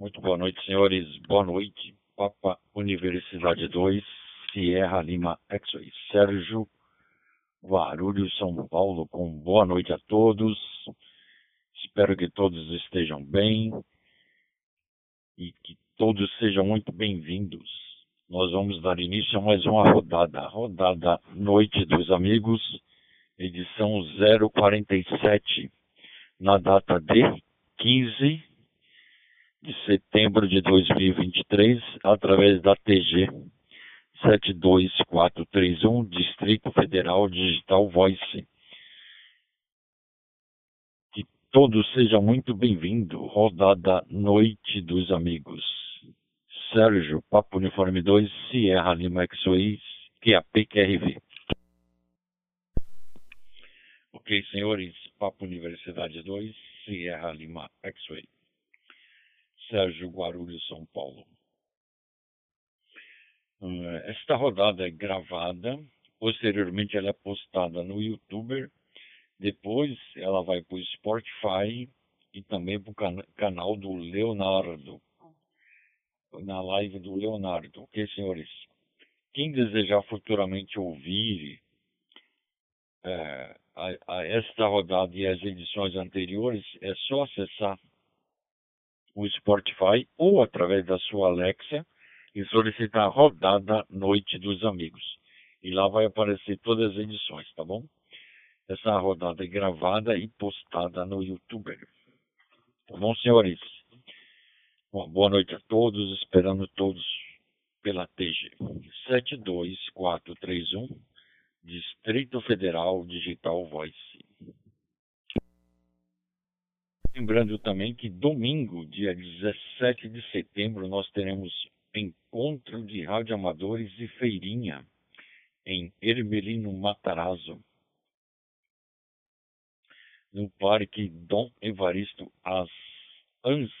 Muito boa noite, senhores. Boa noite. Papa Universidade 2, Sierra Lima X-Ray. Sérgio Guarulhos, São Paulo, com boa noite a todos. Espero que todos estejam bem e que todos sejam muito bem-vindos. Nós vamos dar início a mais uma rodada, rodada Noite dos Amigos, edição 047, na data de 15 de setembro de 2023, através da TG 72431, Distrito Federal Digital Voice. Que todos sejam muito bem-vindos. Rodada Noite dos Amigos. Sérgio, Papo Uniforme 2, Sierra Lima X-Way, QAP QRV. Ok, senhores, Papo Universidade 2, Sierra Lima X-Way. Sérgio Guarulhos, São Paulo. Eh, esta rodada é gravada, posteriormente ela é postada no YouTube, depois ela vai para o Spotify e também para o can canal do Leonardo, na live do Leonardo, ok, senhores? Quem desejar futuramente ouvir é, a, a esta rodada e as edições anteriores, é só acessar o Spotify ou através da sua Alexa e solicitar a rodada Noite dos Amigos. E lá vai aparecer todas as edições, tá bom? Essa rodada é gravada e postada no YouTube. Tá bom, senhores? Uma boa noite a todos, esperando todos pela TG 72431, Distrito Federal Digital Voice. Lembrando também que domingo, dia 17 de setembro, nós teremos encontro de radioamadores e feirinha em Ermelino Matarazzo, no Parque Dom Evaristo As Ans.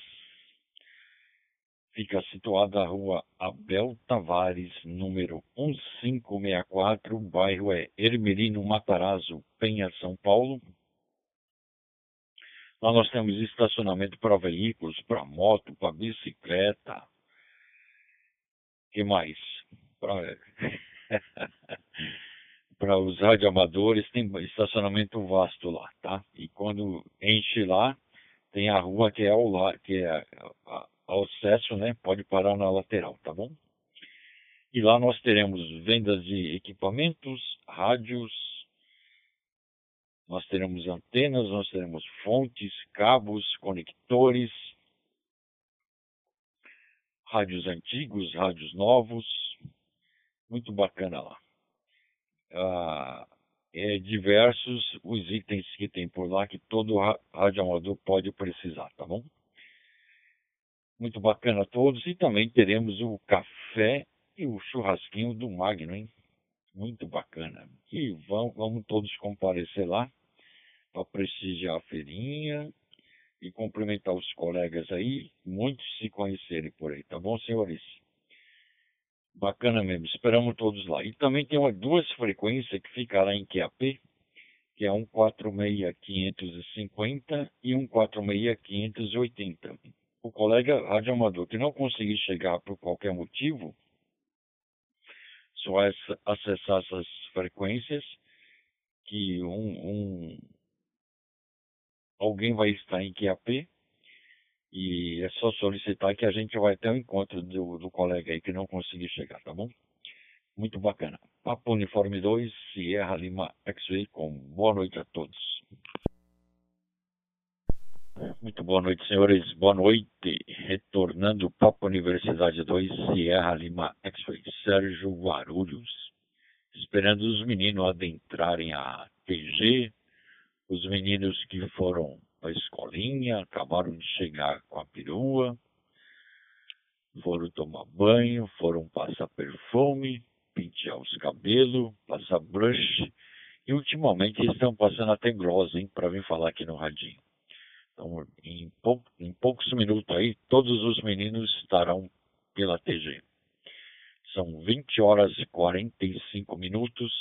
Fica situada a rua Abel Tavares, número 1564, bairro é Ermelino Matarazzo, Penha, São Paulo. Lá nós temos estacionamento para veículos, para moto, para bicicleta. que mais? Para os radioamadores tem estacionamento vasto lá, tá? E quando enche lá, tem a rua que é ao, que é ao acesso, né? Pode parar na lateral, tá bom? E lá nós teremos vendas de equipamentos, rádios, nós teremos antenas, nós teremos fontes, cabos, conectores, rádios antigos, rádios novos, muito bacana lá. Ah, é diversos os itens que tem por lá que todo radioamador pode precisar, tá bom? Muito bacana a todos e também teremos o café e o churrasquinho do Magno, hein? Muito bacana. E vamos, vamos todos comparecer lá para prestigiar a feirinha e cumprimentar os colegas aí, muitos se conhecerem por aí, tá bom, senhores? Bacana mesmo, esperamos todos lá. E também tem uma, duas frequências que ficará em QAP, que é 146-550 e 146-580. O colega radioamador que não conseguir chegar por qualquer motivo, só acessar essas frequências que um, um alguém vai estar em QAP e é só solicitar que a gente vai ter o encontro do, do colega aí que não conseguiu chegar, tá bom? Muito bacana. Papo Uniforme 2, Sierra Lima X-Ray, com boa noite a todos. Muito boa noite, senhores. Boa noite. Retornando Papo Universidade 2, Sierra Lima X-Ray, Sérgio Guarulhos. Esperando os meninos adentrarem a TG, os meninos que foram para a escolinha, acabaram de chegar com a perua, foram tomar banho, foram passar perfume, pentear os cabelos, passar brush, e ultimamente estão passando até gloss, hein, para vir falar aqui no radinho. Então, em, pou, em poucos minutos aí, todos os meninos estarão pela TG. São 20 horas e 45 minutos.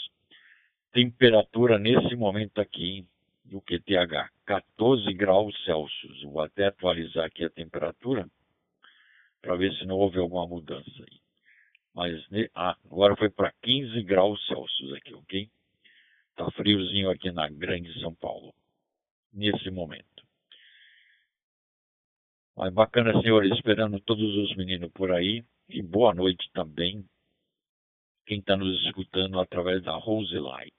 Temperatura nesse momento aqui do QTH, 14 graus Celsius. Vou até atualizar aqui a temperatura. para ver se não houve alguma mudança aí. Mas ah, agora foi para 15 graus Celsius aqui, ok? Tá friozinho aqui na Grande São Paulo, nesse momento. Mas bacana, senhores, esperando todos os meninos por aí. E boa noite também, quem está nos escutando através da Roseline.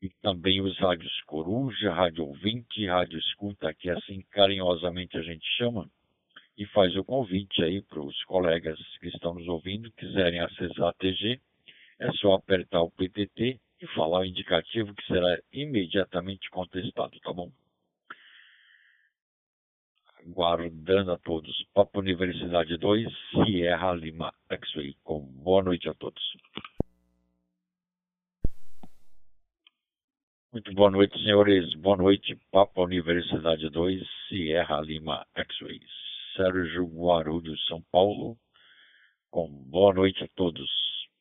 E também os rádios Coruja, Rádio Ouvinte, Rádio Escuta, que assim carinhosamente a gente chama e faz o convite aí para os colegas que estão nos ouvindo, quiserem acessar a TG, é só apertar o PTT e falar o indicativo que será imediatamente contestado, tá bom? Guardando a todos. Papo Universidade 2, Sierra Lima. Com boa noite a todos. Muito boa noite, senhores. Boa noite, Papo Universidade 2, Sierra Lima X-Ray. Sérgio Guarulhos, São Paulo. Com boa noite a todos.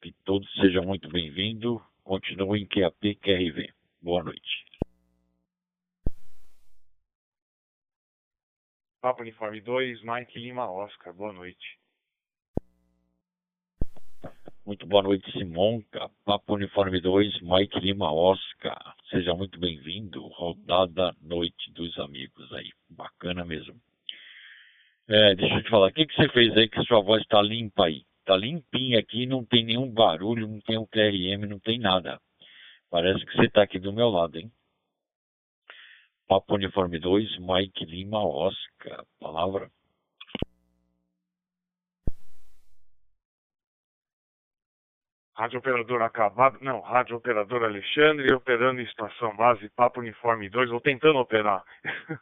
Que todos sejam muito bem-vindos. Continuem QAP QRV. Boa noite. Papo Uniforme 2, Mike Lima Oscar. Boa noite. Muito boa noite, Simonca. Papo Uniforme 2, Mike Lima Oscar. Seja muito bem-vindo. Rodada Noite dos Amigos aí. Bacana mesmo. É, deixa eu te falar, o que, que você fez aí que sua voz está limpa aí? Está limpinha aqui, não tem nenhum barulho, não tem um QRM, não tem nada. Parece que você está aqui do meu lado, hein? Papo Uniforme 2, Mike Lima Oscar. Palavra. Rádio Operador acabado. Não, Rádio Operador Alexandre operando em estação base Papo Uniforme 2, ou tentando operar.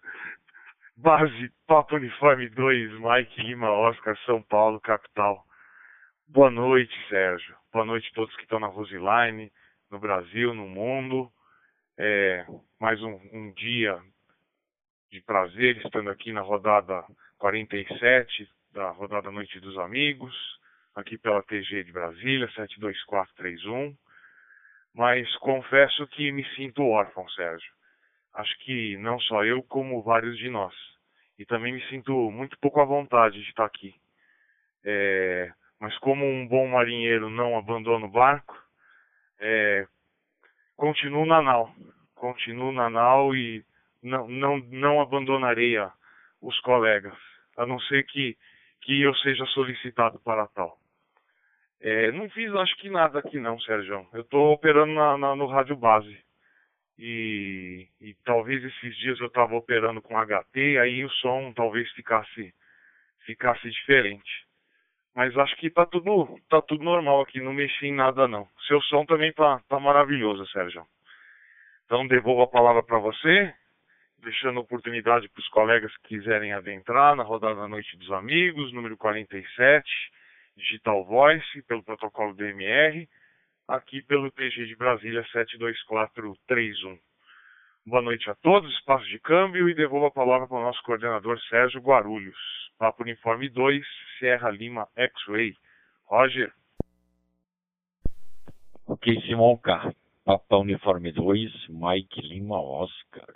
Base Papo Uniforme 2, Mike Lima, Oscar, São Paulo, capital. Boa noite, Sérgio. Boa noite a todos que estão na Roseline, no Brasil, no mundo. É, mais um, um dia de prazer estando aqui na rodada 47 da rodada Noite dos Amigos, aqui pela TG de Brasília, 72431. Mas confesso que me sinto órfão, Sérgio acho que não só eu, como vários de nós. E também me sinto muito pouco à vontade de estar aqui. É, mas como um bom marinheiro não abandona o barco, é, continuo na nau. Continuo na nau e não, não, não abandonarei os colegas, a não ser que, que eu seja solicitado para tal. É, não fiz acho que nada aqui não, Sérgio. Eu estou operando na, na, no rádio base. E, e talvez esses dias eu estava operando com HT, aí o som talvez ficasse ficasse diferente. Mas acho que tá tudo tá tudo normal aqui, não mexi em nada não. Seu som também tá tá maravilhoso, Sérgio. Então devolvo a palavra para você, deixando oportunidade para os colegas que quiserem adentrar na rodada da Noite dos Amigos, número 47, Digital Voice, pelo protocolo DMR aqui pelo TG de Brasília 72431. Boa noite a todos, espaço de câmbio e devolvo a palavra para o nosso coordenador Sérgio Guarulhos. Papo Uniforme 2, Sierra Lima X-Ray. Roger. Ok, Simão K. Papa Uniforme 2, Mike Lima Oscar.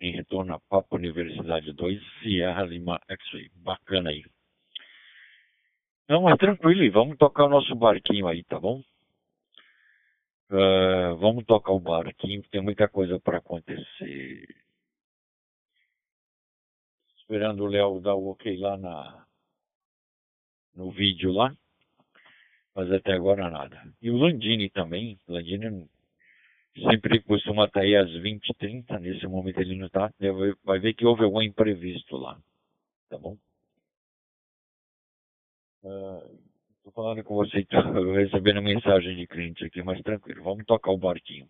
Em retorno a Papa Universidade 2, Sierra Lima X-Ray. Bacana aí. Não, mas tranquilo, vamos tocar o nosso barquinho aí, tá bom? Uh, vamos tocar o barquinho, tem muita coisa para acontecer. Esperando o Léo dar o ok lá na, no vídeo lá. Mas até agora nada. E o Landini também. Landini sempre costuma estar aí às 20h30. Nesse momento ele não está. Vai ver que houve algum imprevisto lá. Tá bom? Uh, Estou falando com você, estou recebendo mensagem de cliente aqui, mas tranquilo, vamos tocar o barquinho.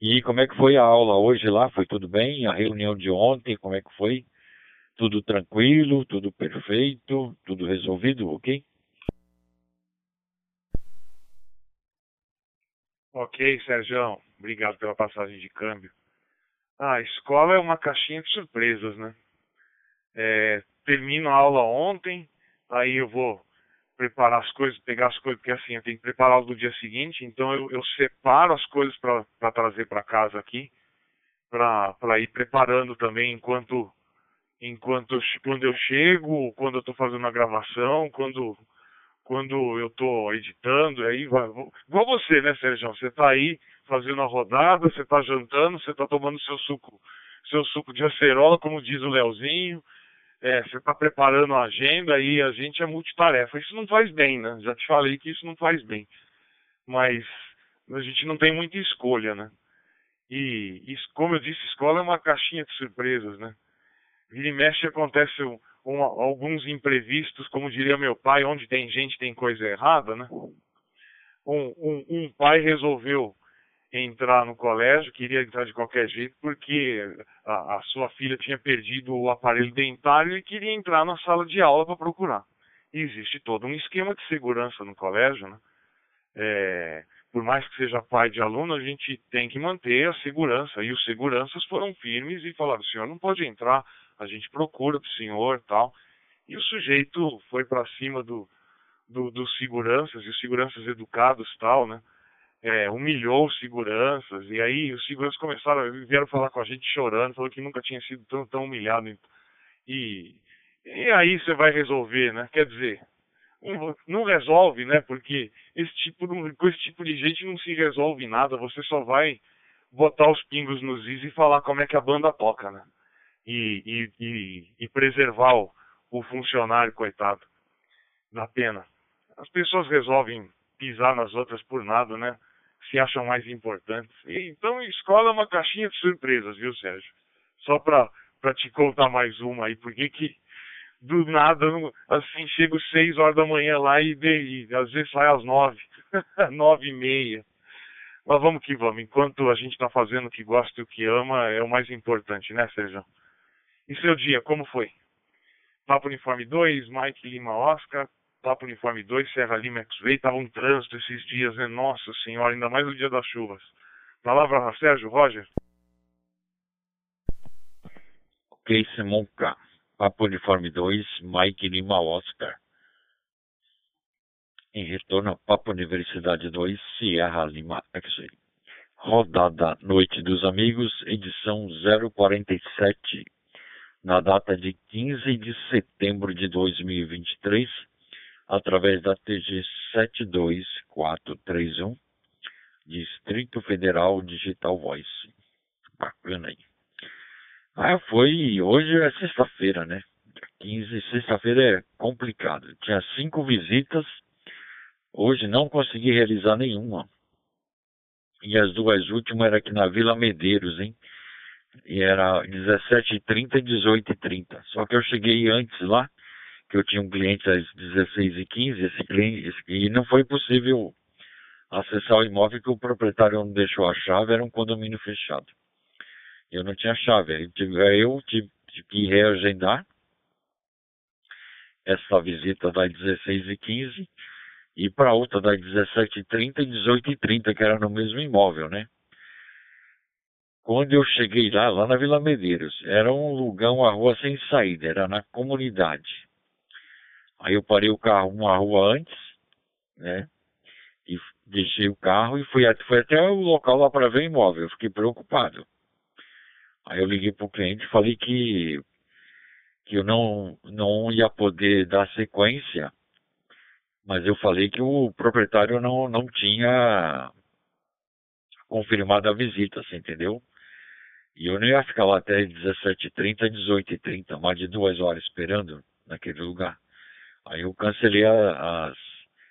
E como é que foi a aula hoje lá? Foi tudo bem? A reunião de ontem, como é que foi? Tudo tranquilo, tudo perfeito, tudo resolvido, ok? Ok, Sérgio, obrigado pela passagem de câmbio. Ah, a escola é uma caixinha de surpresas, né? É, termino a aula ontem, aí eu vou preparar as coisas, pegar as coisas, porque assim, eu tenho que preparar do dia seguinte, então eu, eu separo as coisas para trazer para casa aqui, para ir preparando também enquanto enquanto eu, quando eu chego, quando eu estou fazendo a gravação, quando quando eu estou editando, aí vai, igual você, né, Sérgio? Você está aí fazendo a rodada, você está jantando, você está tomando seu suco, seu suco de acerola, como diz o Leozinho, é, você está preparando a agenda e a gente é multitarefa. Isso não faz bem, né? Já te falei que isso não faz bem. Mas a gente não tem muita escolha, né? E, e como eu disse, escola é uma caixinha de surpresas, né? Vira e mexe acontece um, um, alguns imprevistos, como diria meu pai, onde tem gente tem coisa errada, né? Um, um, um pai resolveu entrar no colégio, queria entrar de qualquer jeito, porque a, a, sua filha tinha perdido o aparelho dentário e queria entrar na sala de aula para procurar. E existe todo um esquema de segurança no colégio, né? É, por mais que seja pai de aluno, a gente tem que manter a segurança. E os seguranças foram firmes e falaram: o senhor não pode entrar, a gente procura para o senhor tal. E o sujeito foi para cima do, do, dos seguranças, e os seguranças educados tal, né? É, humilhou os seguranças, e aí os seguranças começaram, vieram falar com a gente chorando, falou que nunca tinha sido tão, tão humilhado. E, e aí você vai resolver, né? Quer dizer, não resolve, né? Porque esse tipo de, com esse tipo de gente não se resolve nada, você só vai botar os pingos nos is e falar como é que a banda toca, né? E, e, e, e preservar o, o funcionário, coitado. Da pena. As pessoas resolvem pisar nas outras por nada, né? Se acham mais importantes. E, então, escola é uma caixinha de surpresas, viu, Sérgio? Só pra te contar mais uma aí, porque que do nada, assim, chego seis horas da manhã lá e, e às vezes sai às nove, nove e meia. Mas vamos que vamos, enquanto a gente está fazendo o que gosta e o que ama, é o mais importante, né, Sérgio? E seu dia, como foi? Papo Uniforme 2, Mike Lima Oscar, Papo Uniforme 2, Serra Lima X-Ray, tava um trânsito esses dias, né? Nossa senhora, ainda mais no dia das chuvas. Palavra Sérgio, Roger. Ok, Simon K. Papo Uniforme 2, Mike Lima Oscar. Em retorno Papo Universidade 2, Sierra Lima X-Ray. Rodada Noite dos Amigos, edição 047, na data de 15 de setembro de 2023, através da TG 72431, Distrito Federal Digital Voice. Bacana aí. Ah, foi. Hoje é sexta-feira, né? 15, sexta-feira é complicado. Tinha cinco visitas. Hoje não consegui realizar nenhuma. E as duas últimas era aqui na Vila Medeiros, hein? E era 17h30 e 18h30. Só que eu cheguei antes lá, que eu tinha um cliente às 16h15, esse cliente, esse, e não foi possível acessar o imóvel que o proprietário não deixou a chave, era um condomínio fechado. Eu não tinha chave. Aí eu tive, tive que reagendar essa visita das 16 e 15 para outra das 17 e 30 e 18 e 30 que era no mesmo imóvel, né? Quando eu cheguei lá, lá na Vila Medeiros, era um lugar, uma rua sem saída, era na comunidade. Aí eu parei o carro uma rua antes, né? E deixei o carro e fui, fui até o local lá para ver imóvel. Eu fiquei preocupado. Aí eu liguei para o cliente e falei que, que eu não, não ia poder dar sequência, mas eu falei que o proprietário não, não tinha confirmado a visita, você entendeu? E eu não ia ficar lá até 17h30, 18h30, mais de duas horas esperando naquele lugar. Aí eu cancelei as,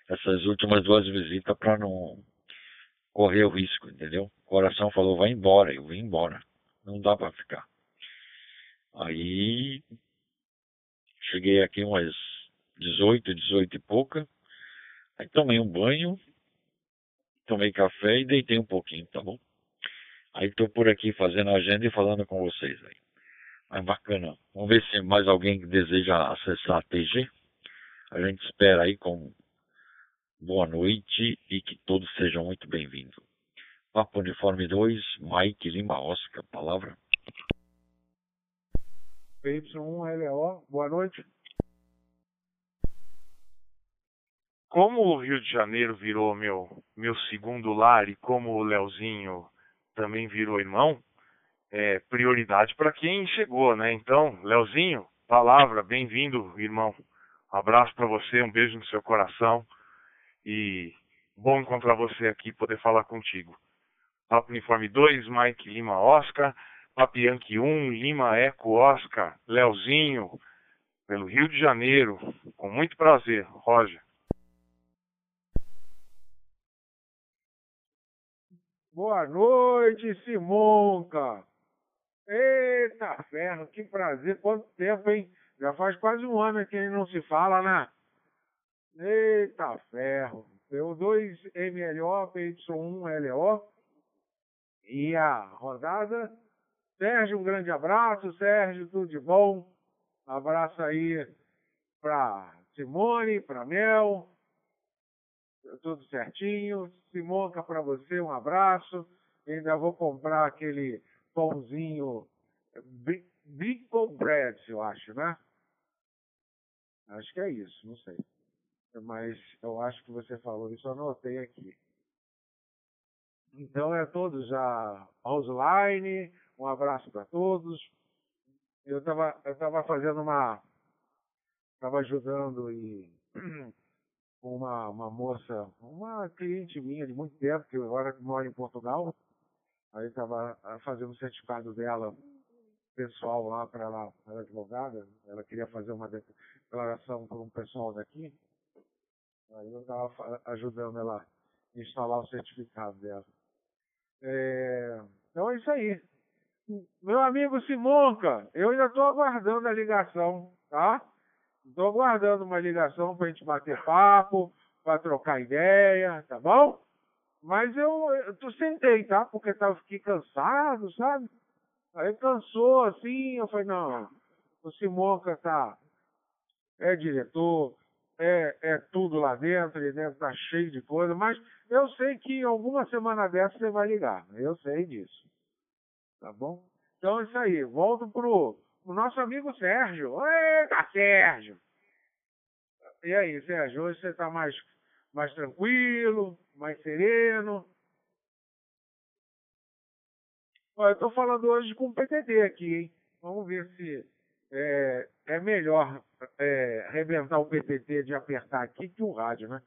essas últimas duas visitas para não correr o risco, entendeu? O coração falou, vai embora, eu vim embora não dá para ficar. Aí cheguei aqui umas 18, 18 e pouca. Aí tomei um banho, tomei café e deitei um pouquinho, tá bom? Aí estou por aqui fazendo a agenda e falando com vocês aí. Mas bacana. Vamos ver se mais alguém deseja acessar a TG. A gente espera aí com boa noite e que todos sejam muito bem-vindos. Papo Uniforme 2, Mike Lima Oscar, palavra. PY1LO, boa noite. Como o Rio de Janeiro virou meu, meu segundo lar e como o Leozinho também virou irmão, é, prioridade para quem chegou, né? Então, Leozinho, palavra, bem-vindo, irmão. Um abraço para você, um beijo no seu coração e bom encontrar você aqui, poder falar contigo. Papo Uniforme 2, Mike Lima Oscar, Papianque 1, Lima Eco Oscar, Leozinho, pelo Rio de Janeiro, com muito prazer, Roger. Boa noite, Simonca. Eita ferro, que prazer, quanto tempo, hein? Já faz quase um ano que gente não se fala, né? Eita ferro. P2MLO, PY1LO. E a rodada. Sérgio, um grande abraço. Sérgio, tudo de bom. Abraço aí para Simone, para Mel. Tudo certinho. Simonca, para você, um abraço. Ainda vou comprar aquele pãozinho Big Bread, eu acho, né? Acho que é isso, não sei. Mas eu acho que você falou isso, eu anotei aqui. Então é todos a Roseline, um abraço para todos. Eu estava eu tava fazendo uma. Estava ajudando e uma, uma moça, uma cliente minha de muito tempo, que agora mora em Portugal. Aí estava fazendo o certificado dela pessoal lá para ela, ela advogada, ela queria fazer uma declaração para um pessoal daqui. Aí eu estava ajudando ela a instalar o certificado dela. É, então é isso aí. Meu amigo Simonca, eu ainda estou aguardando a ligação, tá? Estou aguardando uma ligação para a gente bater papo, para trocar ideia, tá bom? Mas eu, eu sentei, tá? Porque tava, fiquei cansado, sabe? Aí cansou assim, eu falei, não, o Simonca tá, é diretor, é, é tudo lá dentro, ele deve estar tá cheio de coisa, mas eu sei que alguma semana dessa você vai ligar, eu sei disso. Tá bom? Então é isso aí, volto pro, pro nosso amigo Sérgio. Eita, Sérgio! E aí, Sérgio, hoje você está mais, mais tranquilo, mais sereno? Olha, eu estou falando hoje com o PTT aqui, hein? Vamos ver se é, é melhor é, o PTT de apertar aqui que o rádio, né?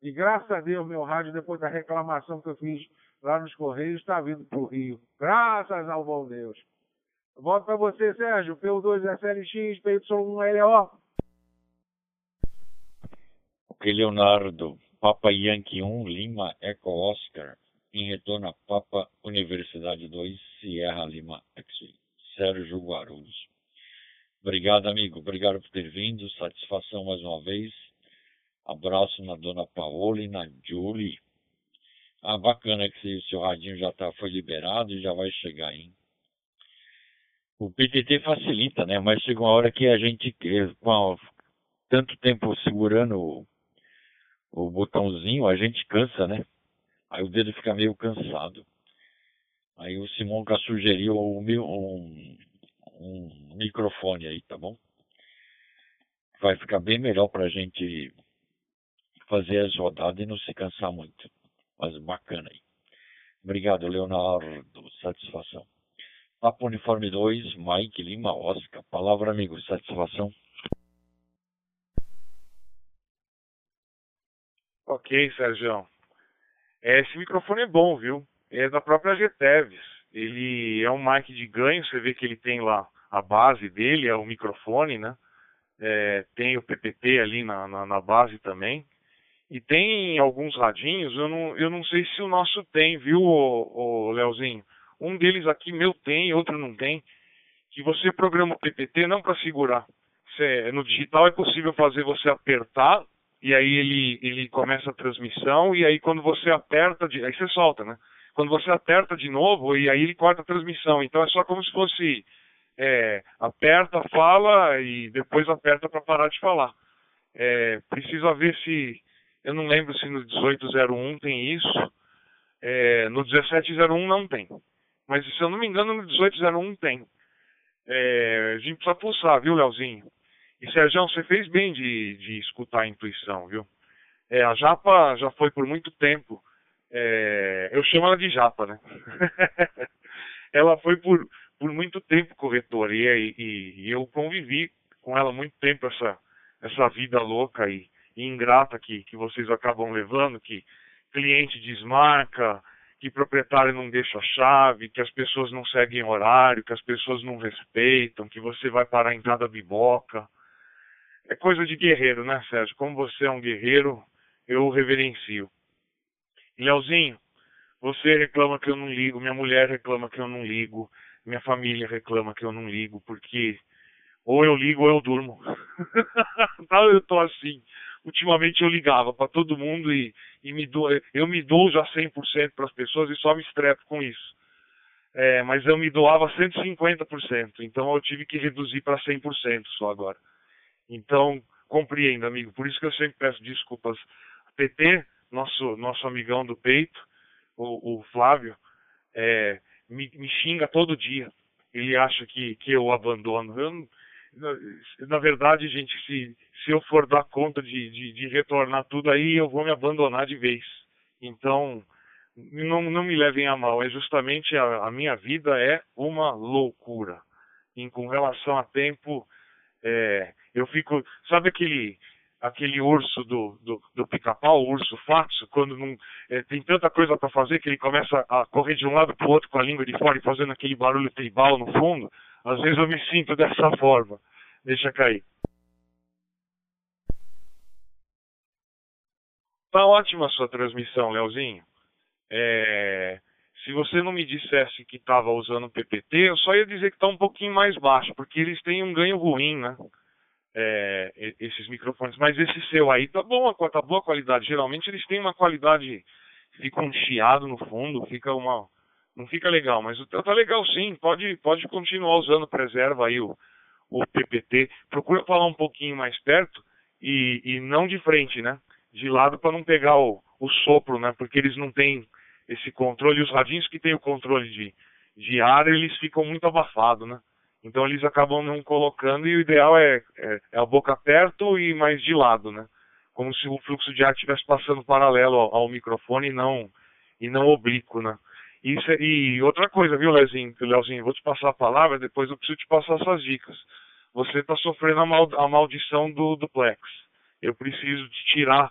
E graças a Deus, meu rádio, depois da reclamação que eu fiz lá nos Correios, está vindo para o Rio. Graças ao bom Deus. Volto para você, Sérgio. P2SLX, PY1LO. Ok, Leonardo. Papa Yankee 1, Lima, Eco Oscar. Em retorno a Papa Universidade 2, Sierra Lima X. Sérgio Guarulhos. Obrigado, amigo. Obrigado por ter vindo. Satisfação mais uma vez. Abraço na dona Paola e na Julie. Ah, bacana que o seu radinho já tá, foi liberado e já vai chegar, hein? O PTT facilita, né? Mas chega uma hora que a gente, com tanto tempo segurando o, o botãozinho, a gente cansa, né? Aí o dedo fica meio cansado. Aí o Simonca sugeriu um, um, um microfone aí, tá bom? Vai ficar bem melhor para a gente fazer as rodadas e não se cansar muito. Mas bacana aí. Obrigado, Leonardo. Satisfação. Papo Uniforme 2, Mike Lima Oscar. Palavra, amigo. Satisfação. Ok, Sérgio. Esse microfone é bom, viu? É da própria GTEVs. Ele é um mic de ganho, você vê que ele tem lá a base dele, é o microfone, né? É, tem o PPT ali na, na, na, base também. E tem alguns radinhos, eu não, eu não sei se o nosso tem, viu, o, o Leozinho? Um deles aqui meu tem, outro não tem. Que você programa o PPT não para segurar. Cê, no digital é possível fazer você apertar e aí ele, ele começa a transmissão, e aí quando você aperta, aí você solta, né? Quando você aperta de novo, e aí ele corta a transmissão. Então é só como se fosse é, aperta, fala e depois aperta para parar de falar. É, precisa ver se, eu não lembro se no 1801 tem isso, é, no 1701 não tem. Mas se eu não me engano, no 1801 tem. É, a gente precisa pulsar, viu, Leozinho? E Sérgio, você fez bem de, de escutar a intuição, viu? É, a Japa já foi por muito tempo. É, eu chamo ela de Japa, né? ela foi por, por muito tempo corretora e, e, e, eu convivi com ela muito tempo essa essa vida louca e, e ingrata que que vocês acabam levando que cliente desmarca que proprietário não deixa a chave, que as pessoas não seguem horário, que as pessoas não respeitam, que você vai parar em cada biboca. É coisa de guerreiro, né, Sérgio? Como você é um guerreiro, eu o reverencio. Leozinho, você reclama que eu não ligo, minha mulher reclama que eu não ligo, minha família reclama que eu não ligo, porque ou eu ligo ou eu durmo. Eu tô assim. Ultimamente eu ligava para todo mundo e, e me dou, eu me dou já 100% para as pessoas e só me estrepo com isso. É, mas eu me doava 150%, então eu tive que reduzir para 100% só agora. Então, compreendo, amigo. Por isso que eu sempre peço desculpas. PT, nosso, nosso amigão do peito, o, o Flávio, é, me, me, xinga todo dia. Ele acha que, que eu abandono. Eu, na, na verdade, gente, se, se eu for dar conta de, de, de, retornar tudo aí, eu vou me abandonar de vez. Então, não, não me levem a mal. É justamente a, a minha vida é uma loucura. E com relação a tempo, é, eu fico. Sabe aquele aquele urso do, do, do pica-pau, o urso faxo, quando não, é, tem tanta coisa para fazer que ele começa a correr de um lado para o outro com a língua de fora e fazendo aquele barulho tribal no fundo, às vezes eu me sinto dessa forma. Deixa cair. Tá ótima a sua transmissão, Leozinho. É, se você não me dissesse que estava usando o PPT, eu só ia dizer que está um pouquinho mais baixo, porque eles têm um ganho ruim, né? É, esses microfones. Mas esse seu aí tá bom, tá boa qualidade. Geralmente eles têm uma qualidade, fica um chiado no fundo, fica uma. Não fica legal, mas o teu tá legal sim. Pode, pode continuar usando, preserva aí o, o PPT. Procura falar um pouquinho mais perto e, e não de frente, né? De lado para não pegar o, o sopro, né? Porque eles não têm esse controle. Os radinhos que têm o controle de, de ar, eles ficam muito abafados, né? Então eles acabam não colocando e o ideal é, é, é, a boca perto e mais de lado, né? Como se o fluxo de ar estivesse passando paralelo ao, ao, microfone e não, e não oblíquo, né? Isso, é, e outra coisa, viu, Leozinho? Leozinho, vou te passar a palavra, depois eu preciso te passar essas dicas. Você está sofrendo a, mal, a maldição do duplex. Eu preciso te tirar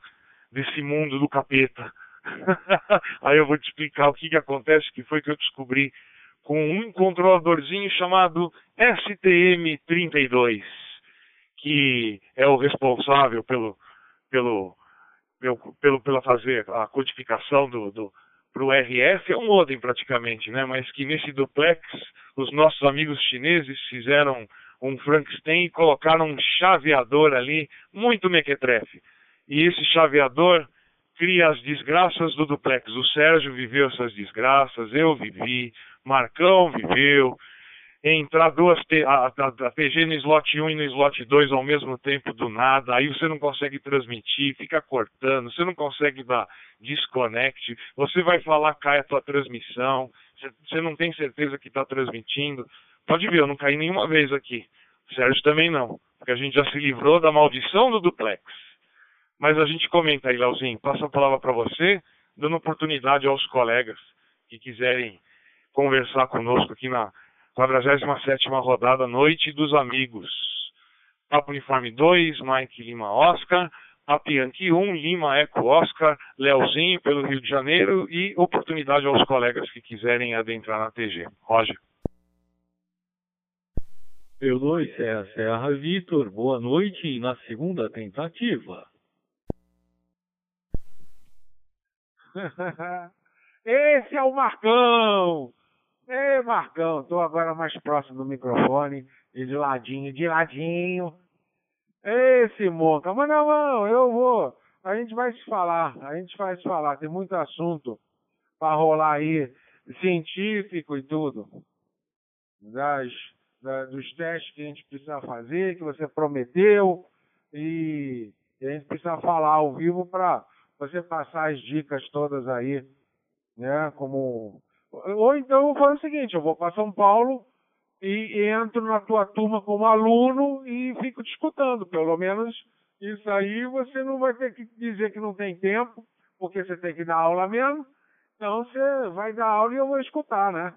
desse mundo do capeta. Aí eu vou te explicar o que, que acontece, que foi que eu descobri com um controladorzinho chamado STM32, que é o responsável pelo, pelo, pelo, pela fazer a codificação do, do para o RF, é um modem praticamente, né? mas que nesse duplex os nossos amigos chineses fizeram um Frankenstein e colocaram um chaveador ali, muito mequetrefe. E esse chaveador cria as desgraças do duplex. O Sérgio viveu essas desgraças, eu vivi, Marcão viveu, entrar duas a, a, a PG no slot 1 e no slot 2 ao mesmo tempo do nada, aí você não consegue transmitir, fica cortando, você não consegue dar desconect, você vai falar, cai a tua transmissão, você não tem certeza que está transmitindo. Pode ver, eu não caí nenhuma vez aqui. Sérgio também não, porque a gente já se livrou da maldição do duplex. Mas a gente comenta aí, Leozinho, passa a palavra para você, dando oportunidade aos colegas que quiserem conversar conosco aqui na 47 rodada Noite dos Amigos. Papo Uniforme 2, Mike Lima Oscar, Papianqui 1, Lima Eco Oscar, Leozinho pelo Rio de Janeiro e oportunidade aos colegas que quiserem adentrar na TG. Roger. P2 Serra Serra Vitor, boa noite na segunda tentativa. Esse é o Marcão! Ei, Marcão, tô agora mais próximo do microfone e de ladinho, de ladinho. Esse Monca, mas não, não, eu vou. A gente vai se falar, a gente vai se falar. Tem muito assunto para rolar aí, científico e tudo. Das, das, dos testes que a gente precisa fazer, que você prometeu, e, e a gente precisa falar ao vivo para você passar as dicas todas aí, né? Como ou então eu fazer o seguinte, eu vou para São Paulo e entro na tua turma como aluno e fico te escutando. Pelo menos isso aí você não vai ter que dizer que não tem tempo, porque você tem que dar aula mesmo. Então você vai dar aula e eu vou escutar, né?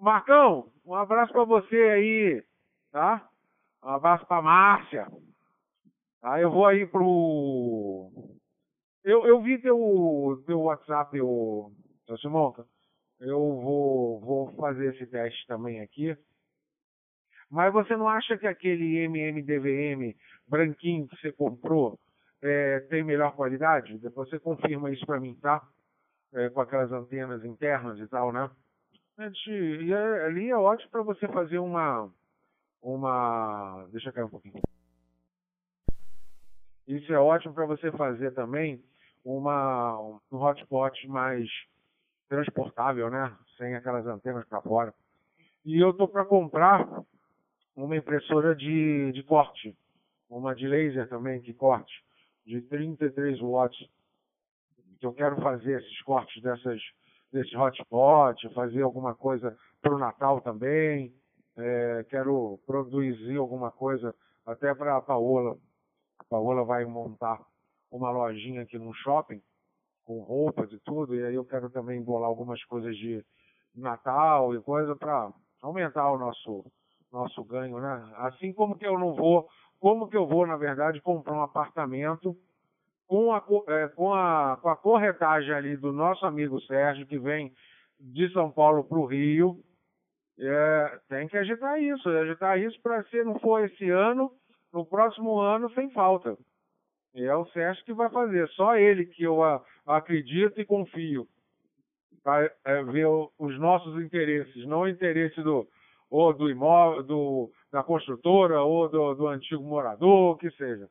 Marcão, um abraço para você aí, tá? Um abraço para Márcia. Aí eu vou aí pro. Eu, eu vi teu, teu WhatsApp, o seu. Eu vou, vou fazer esse teste também aqui. Mas você não acha que aquele MMDVM branquinho que você comprou é, tem melhor qualidade? Depois você confirma isso para mim, tá? É, com aquelas antenas internas e tal, né? E ali é ótimo para você fazer uma, uma. Deixa eu cair um pouquinho. Isso é ótimo para você fazer também uma, um hotspot mais transportável, né? Sem aquelas antenas para fora. E eu tô para comprar uma impressora de, de corte, uma de laser também que corte, de 33 watts. Que eu quero fazer esses cortes dessas desse hotspot, fazer alguma coisa para o Natal também. É, quero produzir alguma coisa até para a Paola. A Paola vai montar uma lojinha aqui no shopping com roupas e tudo, e aí eu quero também bolar algumas coisas de Natal e coisa para aumentar o nosso nosso ganho, né? Assim como que eu não vou, como que eu vou, na verdade, comprar um apartamento com a, é, com a, com a corretagem ali do nosso amigo Sérgio, que vem de São Paulo para o Rio, é, tem que agitar isso, agitar isso para se não for esse ano, no próximo ano, sem falta. É o Sérgio que vai fazer, só ele que eu acredito e confio para é, ver os nossos interesses, não o interesse do ou do imóvel, do, da construtora ou do, do antigo morador, o que seja.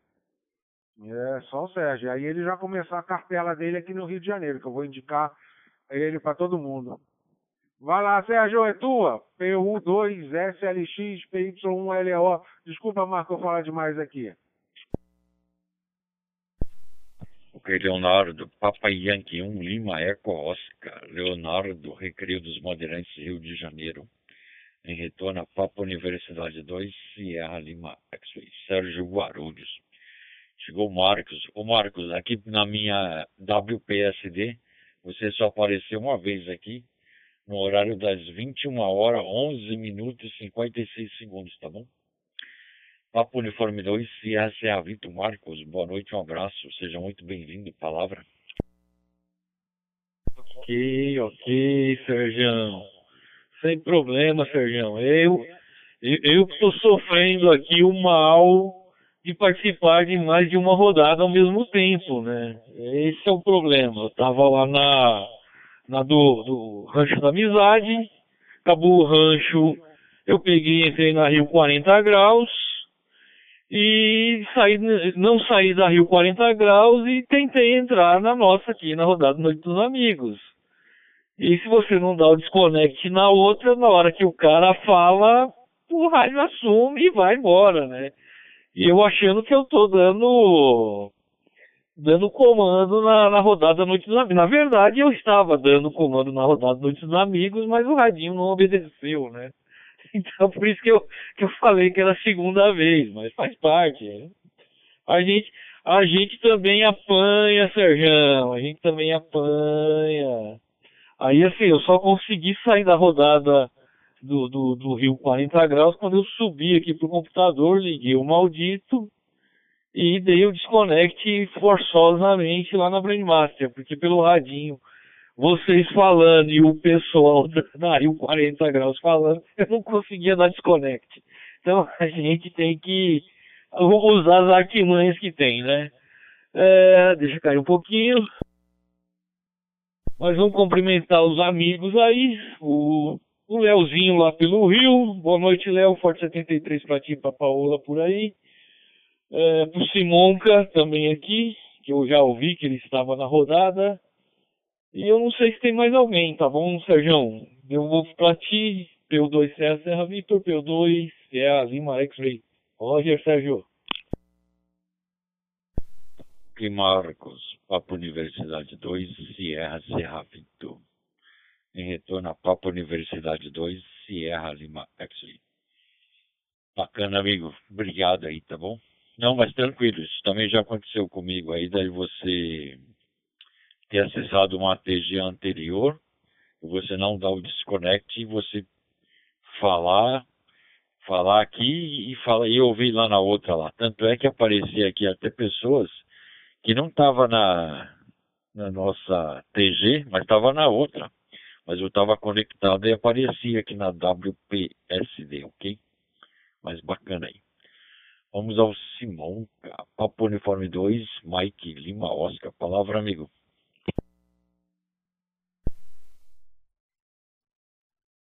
É, só o Sérgio. Aí ele já começou a cartela dele aqui no Rio de Janeiro, que eu vou indicar ele para todo mundo. Vai lá, Sérgio, é tua. PU2SLX PY1LO. Desculpa, Marco, eu falar demais aqui. Leonardo, Papa Yankee 1, Lima, Eco Oscar. Leonardo, Recreio dos Moderantes, Rio de Janeiro. Em retorno a Papa Universidade 2, Sierra Lima, X-Ray. Sérgio Guarulhos. Chegou o Marcos. Ô Marcos, aqui na minha WPSD, você só apareceu uma vez aqui, no horário das 21 horas, 11 minutos e 56 segundos, tá bom? Papo Uniforme 2, Sierra Serra Vitor Marcos, boa noite, um abraço, seja muito bem-vindo, palavra. Ok, ok, Sergião. Sem problema, Sergião. Eu, eu estou sofrendo aqui o mal de participar de mais de uma rodada ao mesmo tempo, né? Esse é o problema. Eu tava lá na, na do, do Rancho da Amizade, acabou o rancho, eu peguei, entrei na Rio 40 Graus e saí, não saí da Rio 40 Graus e tentei entrar na nossa aqui, na rodada Noite dos Amigos. E se você não dá o desconect na outra, na hora que o cara fala, o rádio assume e vai embora, né? E eu achando que eu tô dando dando comando na, na rodada Noite dos Amigos. Na verdade, eu estava dando comando na rodada Noite dos Amigos, mas o radinho não obedeceu, né? Então, por isso que eu, que eu falei que era a segunda vez, mas faz parte. Né? A gente, a gente também apanha, Serjão, a gente também apanha. Aí, assim, eu só consegui sair da rodada do, do, do Rio 40 graus, quando eu subi aqui pro computador, liguei o maldito e dei o desconect forçosamente lá na Brainmaster, porque pelo radinho, vocês falando e o pessoal da Rio 40 graus falando, eu não conseguia dar desconect. Então a gente tem que usar as artimanhas que tem, né? É, deixa cair um pouquinho. Mas vamos cumprimentar os amigos aí, o o Leozinho lá pelo Rio. Boa noite, Léo. Forte 73 pra ti pra Paola por aí. É, pro Simonca também aqui, que eu já ouvi que ele estava na rodada. E eu não sei se tem mais alguém, tá bom, Sérgio? Eu vou pra ti, P2 Serra Serra Vitor, P2 Serra Lima X-Ray. Roger, Sérgio. Que Marcos, Papo Universidade 2, Sierra Serra Vitor em retorno a Papa Universidade 2, Sierra Lima X-Ray. Bacana, amigo. Obrigado aí, tá bom? Não, mas tranquilo, isso também já aconteceu comigo aí, daí você ter acessado uma ATG anterior, você não dá o disconnect e você falar, falar aqui e, falar, e ouvir lá na outra lá. Tanto é que aparecia aqui até pessoas que não estavam na, na nossa TG, mas estava na outra. Mas eu estava conectado e aparecia aqui na WPSD, ok? Mas bacana aí. Vamos ao Simão, Papo Uniforme 2, Mike Lima Oscar. Palavra, amigo.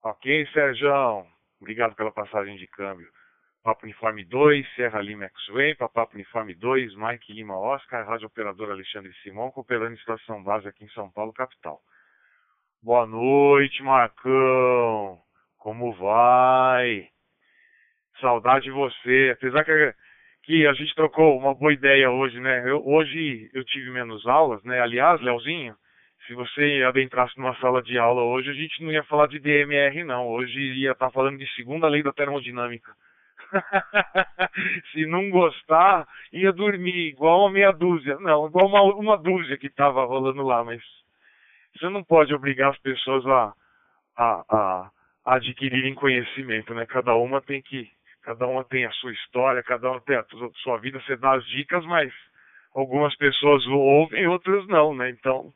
Ok, Sérgio. Obrigado pela passagem de câmbio. Papo Uniforme 2, Serra Lima X-Way, Papo Uniforme 2, Mike Lima Oscar, Rádio Operador Alexandre Simão, cooperando em situação base aqui em São Paulo, capital. Boa noite, Marcão. Como vai? Saudade de você. Apesar que, que a gente trocou uma boa ideia hoje, né? Eu, hoje eu tive menos aulas, né? Aliás, Leozinho, se você adentrasse numa sala de aula hoje, a gente não ia falar de DMR, não. Hoje ia estar falando de segunda lei da termodinâmica. se não gostar, ia dormir igual uma meia dúzia. Não, igual uma, uma dúzia que estava rolando lá, mas você não pode obrigar as pessoas a, a, a, a adquirirem conhecimento, né? Cada uma tem que, cada uma tem a sua história, cada uma tem a sua vida, você dá as dicas, mas algumas pessoas ouvem, outras não, né? Então,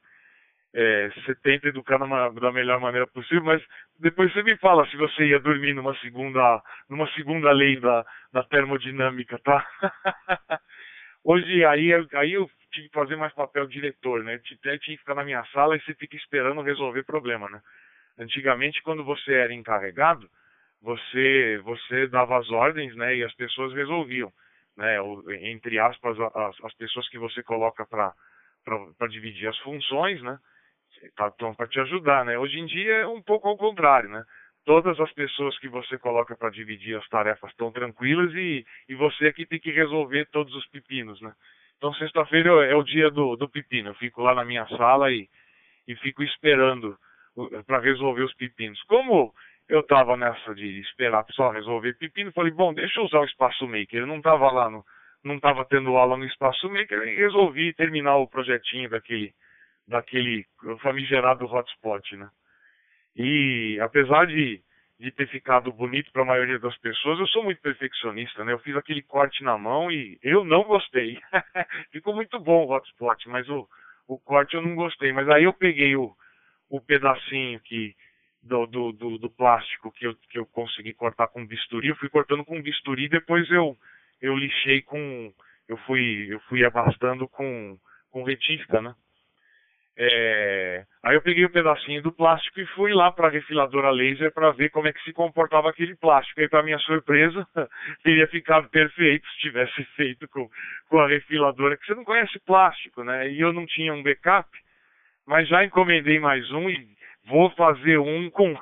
é, você tenta educar numa, da melhor maneira possível, mas depois você me fala se você ia dormir numa segunda, numa segunda lei da, da termodinâmica, tá? Hoje aí, aí eu tive que fazer mais papel de diretor, né? Até tinha que ficar na minha sala e você fica esperando resolver problema, né? Antigamente, quando você era encarregado, você você dava as ordens, né? E as pessoas resolviam, né? Entre aspas, as, as pessoas que você coloca para dividir as funções, né? Estão tá, para te ajudar, né? Hoje em dia é um pouco ao contrário, né? Todas as pessoas que você coloca para dividir as tarefas estão tranquilas e, e você aqui tem que resolver todos os pepinos, né? Então sexta-feira é o dia do, do pepino. Eu fico lá na minha sala e, e fico esperando para resolver os pepinos. Como eu estava nessa de esperar só resolver pepino, falei, bom, deixa eu usar o espaço maker. Eu não estava lá no, não estava tendo aula no espaço maker e resolvi terminar o projetinho daquele daquele famigerado hotspot, né? E apesar de, de ter ficado bonito para a maioria das pessoas, eu sou muito perfeccionista, né? Eu fiz aquele corte na mão e eu não gostei. Ficou muito bom o hotspot, mas o, o corte eu não gostei. Mas aí eu peguei o, o pedacinho que do, do, do, do plástico que eu, que eu consegui cortar com bisturi, eu fui cortando com bisturi, depois eu eu lixei com eu fui eu fui abastando com com retífica, né? É, aí eu peguei um pedacinho do plástico e fui lá para a refiladora laser para ver como é que se comportava aquele plástico. E para minha surpresa, teria ficado perfeito se tivesse feito com, com a refiladora, que você não conhece plástico, né? E eu não tinha um backup, mas já encomendei mais um e vou fazer um com,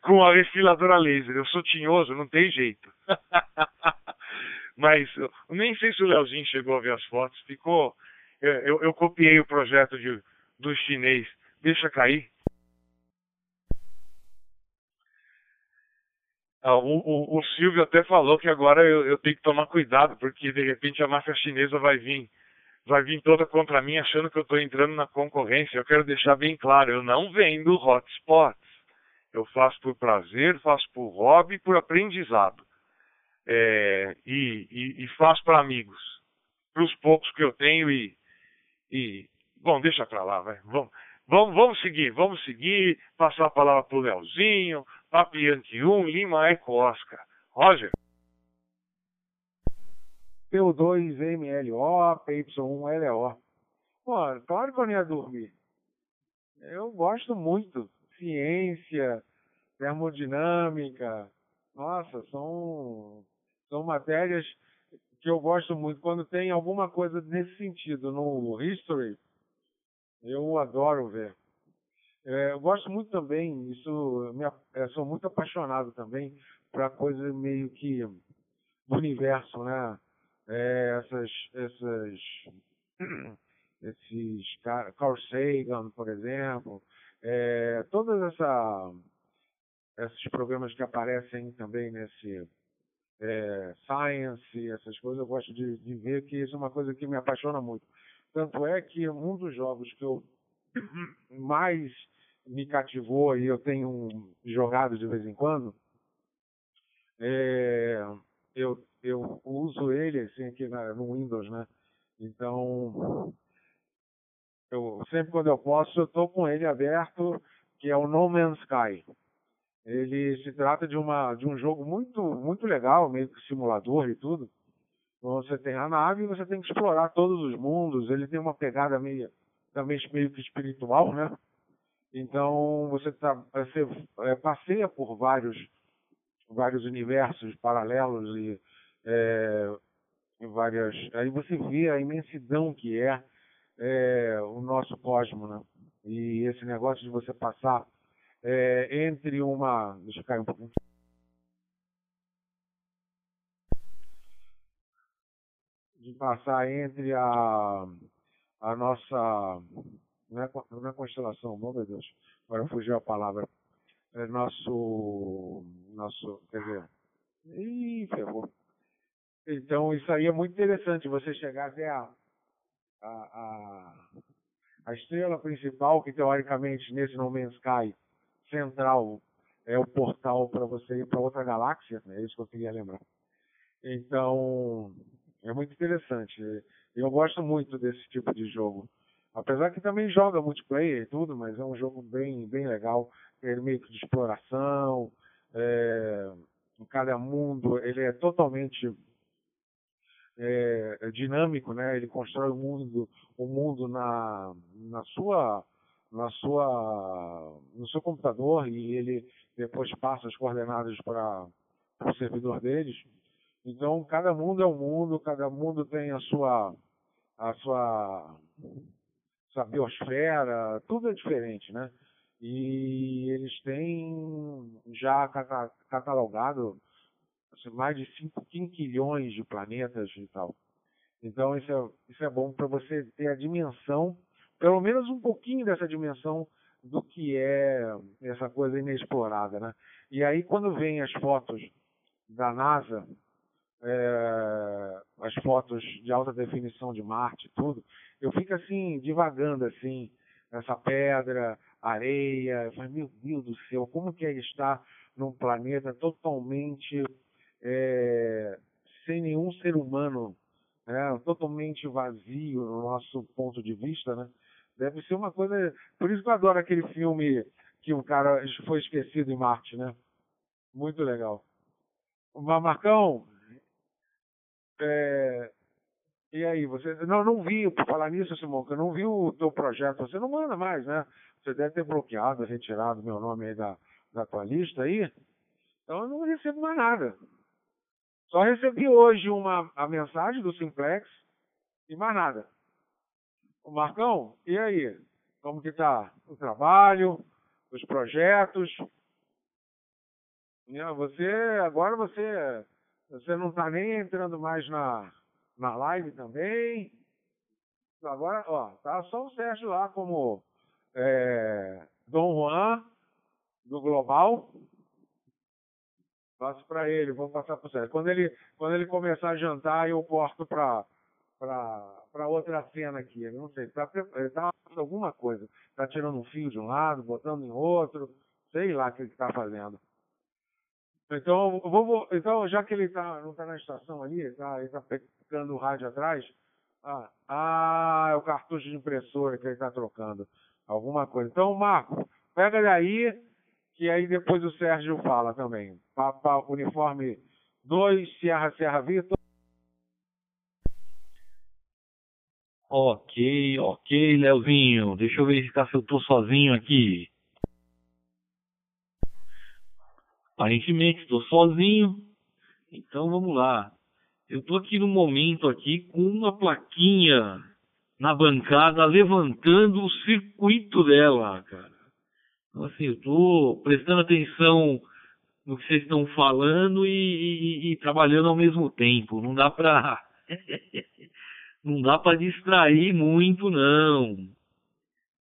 com a refiladora laser. Eu sou tinhoso, não tem jeito. mas nem sei se o Leozinho chegou a ver as fotos, ficou. Eu, eu, eu copiei o projeto de do chinês. Deixa cair. Ah, o, o, o, Silvio até falou que agora eu, eu, tenho que tomar cuidado, porque de repente a máfia chinesa vai vir, vai vir toda contra mim, achando que eu estou entrando na concorrência. Eu quero deixar bem claro, eu não vendo hotspots. Eu faço por prazer, faço por hobby, por aprendizado. É, e, e, e, faço para amigos, para os poucos que eu tenho e, e, Bom, deixa pra lá, vai. Vamos, vamos, vamos seguir, vamos seguir. Passar a palavra pro Leozinho, Papiante 1, Lima Eco Oscar. Roger. P2MLO, PY1LO. Pô, claro que eu não ia dormir. Eu gosto muito. Ciência, termodinâmica. Nossa, são, são matérias que eu gosto muito. Quando tem alguma coisa nesse sentido no History, eu adoro ver. É, eu gosto muito também, isso, sou muito apaixonado também para coisa meio que do universo, né? É, essas, essas, esses Carl Sagan, por exemplo, é, todas essa, esses programas que aparecem também nesse é, Science, essas coisas, eu gosto de, de ver que isso é uma coisa que me apaixona muito. Tanto é que um dos jogos que eu mais me cativou e eu tenho jogado de vez em quando É, eu, eu uso ele assim aqui na, no Windows, né? Então, eu sempre quando eu posso, eu estou com ele aberto, que é o No Man's Sky. Ele se trata de, uma, de um jogo muito, muito legal, meio que simulador e tudo. Você tem a nave e você tem que explorar todos os mundos. Ele tem uma pegada meio, também meio que espiritual, né? Então você, tá, você é, passeia por vários, vários universos paralelos e é, várias. Aí você vê a imensidão que é, é o nosso cosmos, né? E esse negócio de você passar é, entre uma. Deixa eu cair um pouquinho. De passar entre a, a nossa. Não é, não é constelação, não, meu Deus. Agora fugiu a palavra. É nosso. Nosso. Quer dizer. Ih, ferrou. Então, isso aí é muito interessante. Você chegar até a, a, a, a estrela principal, que teoricamente nesse No Man's Sky central é o portal para você ir para outra galáxia, é isso que eu queria lembrar. Então, é muito interessante. Eu gosto muito desse tipo de jogo. Apesar que também joga multiplayer e tudo, mas é um jogo bem, bem legal. Ele meio que de exploração. É, cada mundo ele é totalmente é, dinâmico, né? Ele constrói o mundo, o mundo na, na sua na sua, no seu computador e ele depois passa as coordenadas para o servidor deles. Então, cada mundo é um mundo, cada mundo tem a sua, a sua, sua biosfera, tudo é diferente, né? E eles têm já catalogado assim, mais de 5 quinquilhões de planetas e tal. Então, isso é, isso é bom para você ter a dimensão pelo menos um pouquinho dessa dimensão do que é essa coisa inexplorada, né? E aí quando vem as fotos da NASA, é, as fotos de alta definição de Marte, tudo, eu fico assim divagando assim essa pedra, areia, eu falo, meu Deus do céu, como que é estar num planeta totalmente é, sem nenhum ser humano, né? totalmente vazio no nosso ponto de vista, né? Deve ser uma coisa. Por isso que eu adoro aquele filme que o cara foi esquecido em Marte, né? Muito legal. Marcão, é... e aí, você. Não, não vi, por falar nisso, Simão, que eu não vi o teu projeto. Você não manda mais, né? Você deve ter bloqueado, retirado meu nome aí da, da tua lista aí. Então eu não recebo mais nada. Só recebi hoje uma, a mensagem do Simplex e mais nada. O Marcão, e aí? Como que tá o trabalho, os projetos? Você, agora você, você não está nem entrando mais na, na live também. Agora, ó, tá só o Sérgio lá como é, Dom Juan, do Global. Passo para ele, vou passar para o Sérgio. Quando ele, quando ele começar a jantar, eu corto para para outra cena aqui. Ele não sei, está tá fazendo alguma coisa. Está tirando um fio de um lado, botando em outro, sei lá o que ele está fazendo. Então, vou, então, já que ele tá, não está na estação ali, ele está tá pegando o rádio atrás, ah, ah, é o cartucho de impressora que ele está trocando. Alguma coisa. Então, Marco, pega daí, que aí depois o Sérgio fala também. Papa Uniforme 2, Sierra Serra Vitor. Ok, ok, Leozinho. Deixa eu verificar se eu tô sozinho aqui. Aparentemente estou sozinho. Então vamos lá. Eu tô aqui no momento aqui com uma plaquinha na bancada levantando o circuito dela, cara. Então assim, eu tô prestando atenção no que vocês estão falando e, e, e trabalhando ao mesmo tempo. Não dá pra não dá para distrair muito não.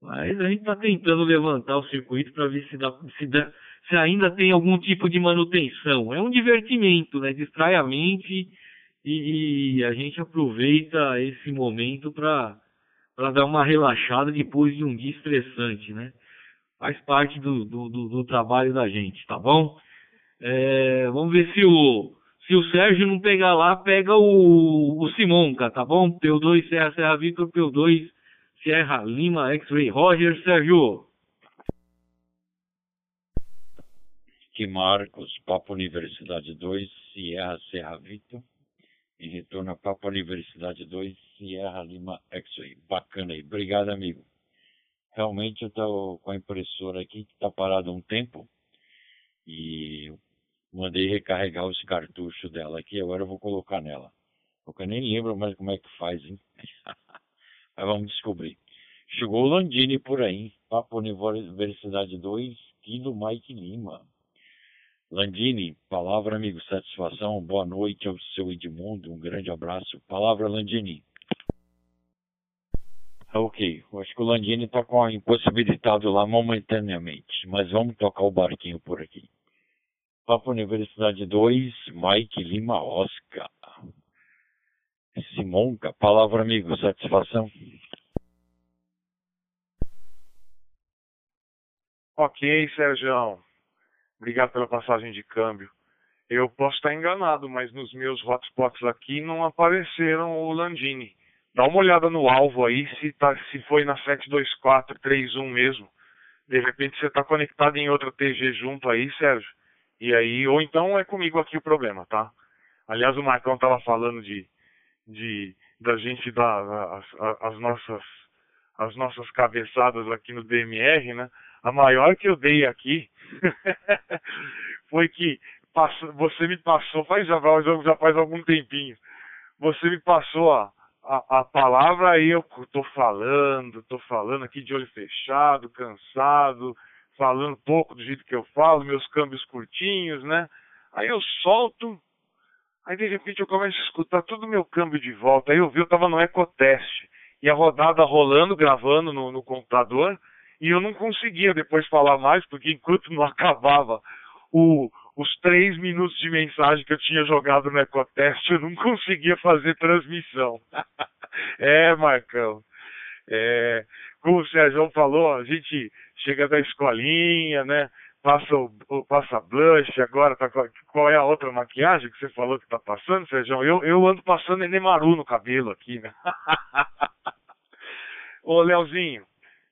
Mas a gente está tentando levantar o circuito para ver se, dá, se, dá, se ainda tem algum tipo de manutenção. É um divertimento, né? Distrai a mente e, e a gente aproveita esse momento para dar uma relaxada depois de um dia estressante, né? Faz parte do, do, do, do trabalho da gente, tá bom? É, vamos ver se o, se o Sérgio não pegar lá, pega o, o Simonca, tá bom? P2 Serra Serra Victor, P2 Sierra Lima X-Ray Roger Sérgio. Que Marcos, Papo Universidade 2, Sierra Serra Victor. Em retorno a Papo Universidade 2, Sierra Lima X-Ray. Bacana aí. Obrigado, amigo. Realmente eu estou com a impressora aqui que está parada um tempo. E mandei recarregar os cartuchos dela aqui, agora eu vou colocar nela. Porque eu nem lembro mais como é que faz, hein? Mas vamos descobrir. Chegou o Landini por aí, Papo Universidade 2, Kilo Mike Lima. Landini, palavra amigo, satisfação, boa noite ao seu Edmundo, um grande abraço. Palavra Landini. Ok, acho que o Landini está com a impossibilitado lá momentaneamente, mas vamos tocar o barquinho por aqui. Papo Universidade 2, Mike Lima Oscar. Simonca, palavra amigo, satisfação. Ok, Sérgio. Obrigado pela passagem de câmbio. Eu posso estar enganado, mas nos meus hotspots aqui não apareceram o Landini. Dá uma olhada no alvo aí, se, tá, se foi na 72431 mesmo. De repente você está conectado em outra TG junto aí, Sérgio. E aí, ou então é comigo aqui o problema, tá? Aliás, o Marcão tava falando de, de da gente dar as, as nossas as nossas cabeçadas aqui no DMR, né? A maior que eu dei aqui foi que passou, você me passou, faz já, já faz algum tempinho, você me passou a, a, a palavra aí eu tô falando, tô falando aqui de olho fechado, cansado, falando pouco do jeito que eu falo, meus câmbios curtinhos, né? Aí eu solto, aí de repente eu começo a escutar todo o meu câmbio de volta. Aí eu vi, eu tava no ecoteste, e a rodada rolando, gravando no, no computador, e eu não conseguia depois falar mais, porque enquanto não acabava o, os três minutos de mensagem que eu tinha jogado no ecoteste, eu não conseguia fazer transmissão. é, Marcão. É, como o Sérgio falou, a gente chega da escolinha, né? Passa, o, passa blush, agora tá, qual é a outra maquiagem que você falou que tá passando, Sérgio? Eu, eu ando passando Enemaru no cabelo aqui, né? Ô, Leozinho,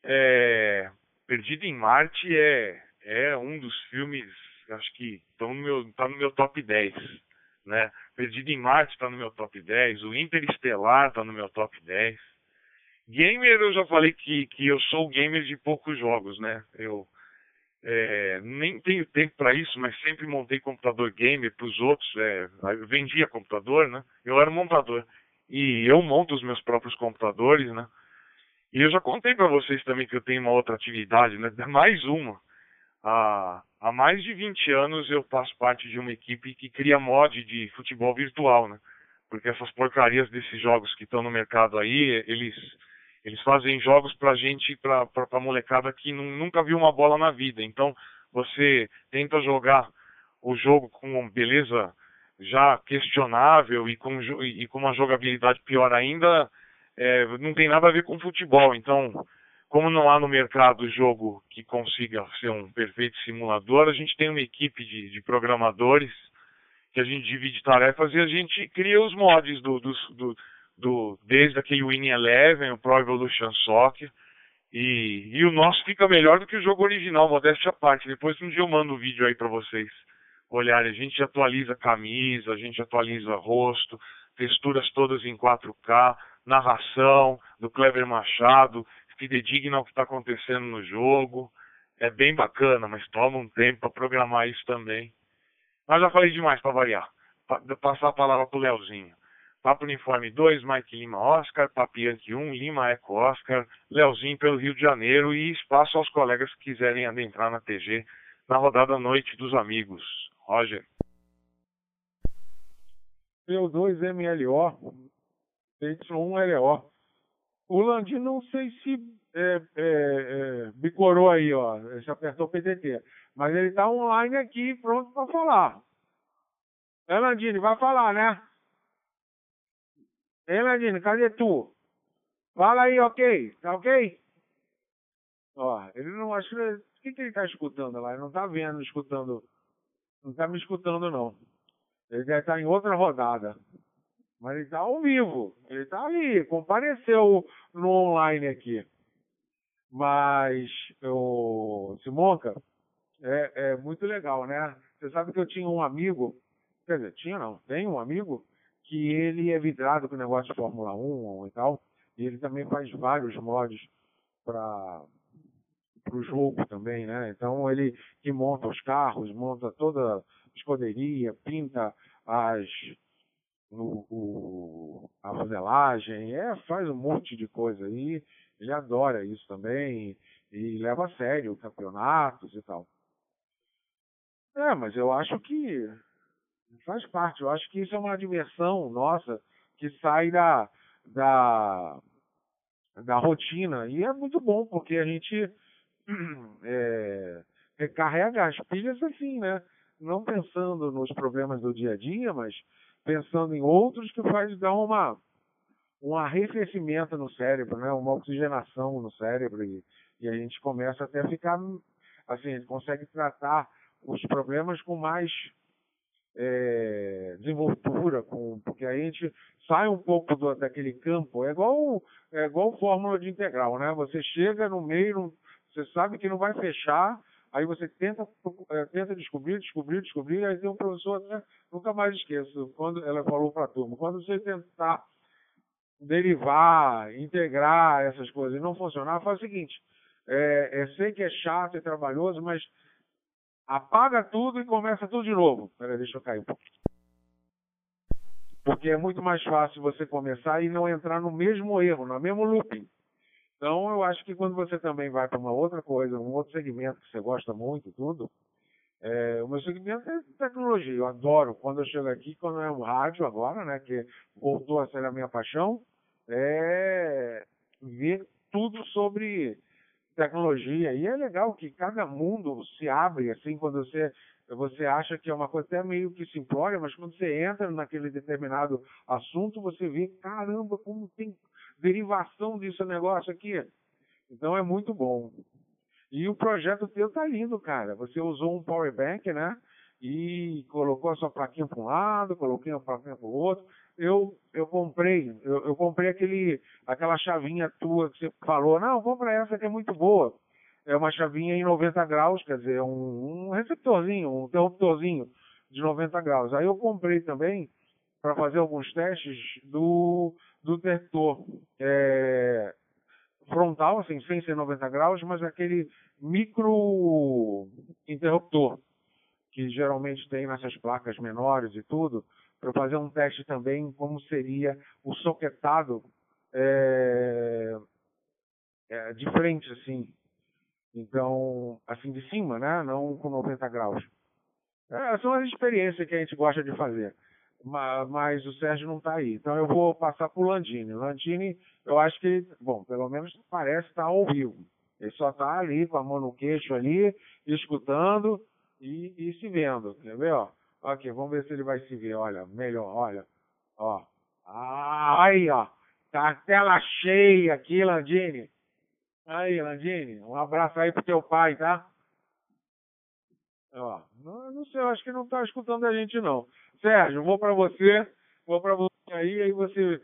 é, Perdido em Marte é, é um dos filmes, acho que tão no meu, tá no meu top 10, né? Perdido em Marte tá no meu top 10, o Interestelar tá no meu top 10, Gamer, eu já falei que, que eu sou gamer de poucos jogos, né? Eu é, nem tenho tempo para isso, mas sempre montei computador gamer para os outros. É, eu vendia computador, né? Eu era montador. E eu monto os meus próprios computadores, né? E eu já contei para vocês também que eu tenho uma outra atividade, né? Mais uma. Há, há mais de 20 anos eu faço parte de uma equipe que cria mod de futebol virtual, né? Porque essas porcarias desses jogos que estão no mercado aí, eles eles fazem jogos pra gente, pra, pra, pra molecada que nunca viu uma bola na vida. Então, você tenta jogar o jogo com beleza já questionável e com, e com uma jogabilidade pior ainda, é, não tem nada a ver com futebol. Então, como não há no mercado jogo que consiga ser um perfeito simulador, a gente tem uma equipe de, de programadores que a gente divide tarefas e a gente cria os mods do, do, do do, desde aquele Winning Eleven, o Pro Evolution Soccer. E, e o nosso fica melhor do que o jogo original, modéstia à parte. Depois um dia eu mando o um vídeo aí para vocês olharem. A gente atualiza camisa, a gente atualiza rosto, texturas todas em 4K, narração do Clever Machado, fidedigna ao que está acontecendo no jogo. É bem bacana, mas toma um tempo para programar isso também. Mas já falei demais para variar. Pa passar a palavra pro Leozinho. Papo Uniforme 2, Mike Lima Oscar, Papiante 1, Lima Eco Oscar, Leozinho pelo Rio de Janeiro e espaço aos colegas que quiserem adentrar na TG na rodada Noite dos Amigos. Roger. P2MLO, Y1LO. O Landim não sei se é, é, é, bicorou aí, ó, já apertou o PTT, mas ele está online aqui pronto para falar. É, Landini, vai falar, né? Ei, Medina, cadê tu? Fala aí, ok? Tá ok? Ó, ele não acho que. O que, que ele tá escutando lá? Ele não tá vendo, escutando não está me escutando não. Ele deve estar em outra rodada. Mas ele está ao vivo. Ele está ali, compareceu no online aqui. Mas o Simonca é, é muito legal, né? Você sabe que eu tinha um amigo, quer dizer, tinha não, tem um amigo que ele é vidrado com o negócio de Fórmula 1 e tal, e ele também faz vários mods para o jogo também, né? Então ele que monta os carros, monta toda a escuderia, pinta as o, o, a modelagem, é, faz um monte de coisa aí. Ele adora isso também e leva a sério campeonatos e tal. É, mas eu acho que faz parte. Eu acho que isso é uma diversão nossa que sai da, da, da rotina. E é muito bom, porque a gente é, recarrega as pilhas assim, né? Não pensando nos problemas do dia a dia, mas pensando em outros que faz dar uma um arrefecimento no cérebro, né? uma oxigenação no cérebro e, e a gente começa até a ficar assim, gente consegue tratar os problemas com mais é, desenvoltura, com, porque a gente sai um pouco do, daquele campo, é igual, é igual fórmula de integral, né? Você chega no meio, você sabe que não vai fechar, aí você tenta, é, tenta descobrir, descobrir, descobrir, aí tem um professor, né? nunca mais esqueço, quando ela falou para a turma, quando você tentar derivar, integrar essas coisas e não funcionar, faz o seguinte, é, é, sei que é chato e trabalhoso, mas apaga tudo e começa tudo de novo. Peraí, deixa eu cair um pouco. Porque é muito mais fácil você começar e não entrar no mesmo erro, no mesmo looping. Então, eu acho que quando você também vai para uma outra coisa, um outro segmento que você gosta muito, tudo, é, o meu segmento é tecnologia. Eu adoro quando eu chego aqui, quando é um rádio agora, né, que voltou a ser a minha paixão, é ver tudo sobre tecnologia. E é legal que cada mundo se abre, assim, quando você, você acha que é uma coisa até meio que simplória, mas quando você entra naquele determinado assunto, você vê, caramba, como tem derivação desse negócio aqui. Então é muito bom. E o projeto teu tá lindo, cara. Você usou um power bank, né? E colocou a sua plaquinha para um lado, coloquei a plaquinha para o outro eu, eu comprei, eu, eu, comprei aquele, aquela chavinha tua que você falou, não, compra essa que é muito boa. É uma chavinha em 90 graus, quer dizer, um, um receptorzinho, um interruptorzinho de 90 graus. Aí eu comprei também para fazer alguns testes do, do detector é, frontal, assim, sem ser 90 graus, mas aquele micro interruptor que geralmente tem nessas placas menores e tudo, para fazer um teste também como seria o soquetado é, é, de frente, assim. Então, assim de cima, né? Não com 90 graus. É, são as experiências que a gente gosta de fazer. Mas, mas o Sérgio não está aí. Então eu vou passar para o Landini. Landini, eu acho que, bom, pelo menos parece estar tá ao vivo. Ele só está ali com a mão no queixo ali, escutando e, e se vendo. Quer ver, ó? Ok, vamos ver se ele vai se ver. Olha, melhor, olha. Ó. Ah, aí, ó. Tá a tela cheia aqui, Landini. Aí, Landini, um abraço aí pro teu pai, tá? Ó, não, não sei, eu acho que não tá escutando a gente não. Sérgio, vou para você, vou para você aí, aí você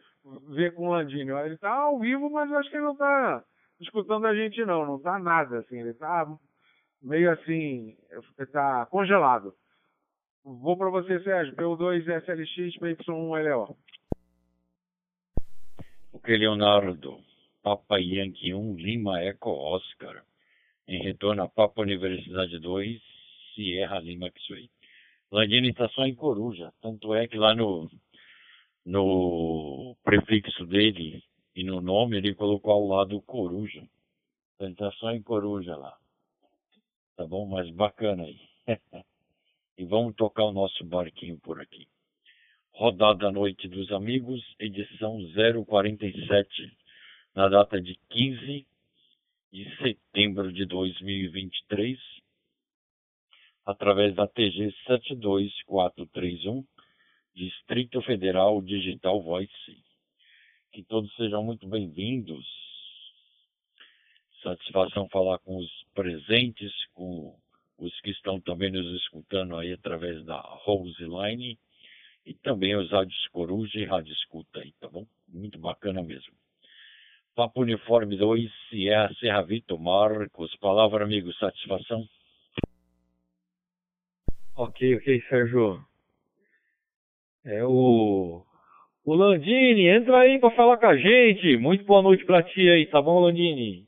vê com o Landini. Ele tá ao vivo, mas eu acho que ele não tá escutando a gente não, não tá nada assim, ele tá meio assim, tá congelado. Vou para você, Sérgio. PU2 SLX, PY1 LO. Ok, Leonardo. Papa Yankee 1, Lima Eco Oscar. Em retorno a Papa Universidade 2, Sierra Lima Xway. Landini está só em Coruja. Tanto é que lá no, no prefixo dele e no nome ele colocou ao lado Coruja. Então ele está só em Coruja lá. Tá bom? Mas bacana aí. e vamos tocar o nosso barquinho por aqui. Rodada Noite dos Amigos, edição 047, na data de 15 de setembro de 2023, através da TG 72431, Distrito Federal Digital Voice. Que todos sejam muito bem-vindos. Satisfação falar com os presentes, com os que estão também nos escutando aí através da Rose Line e também os rádios Coruja e Rádio Escuta aí, tá bom? Muito bacana mesmo. Papo Uniforme 2, Sierra Serra Vitor Marcos. Palavra, amigo, satisfação? Ok, ok, Sérgio. É o. O Landini, entra aí pra falar com a gente. Muito boa noite pra ti aí, tá bom, Landini?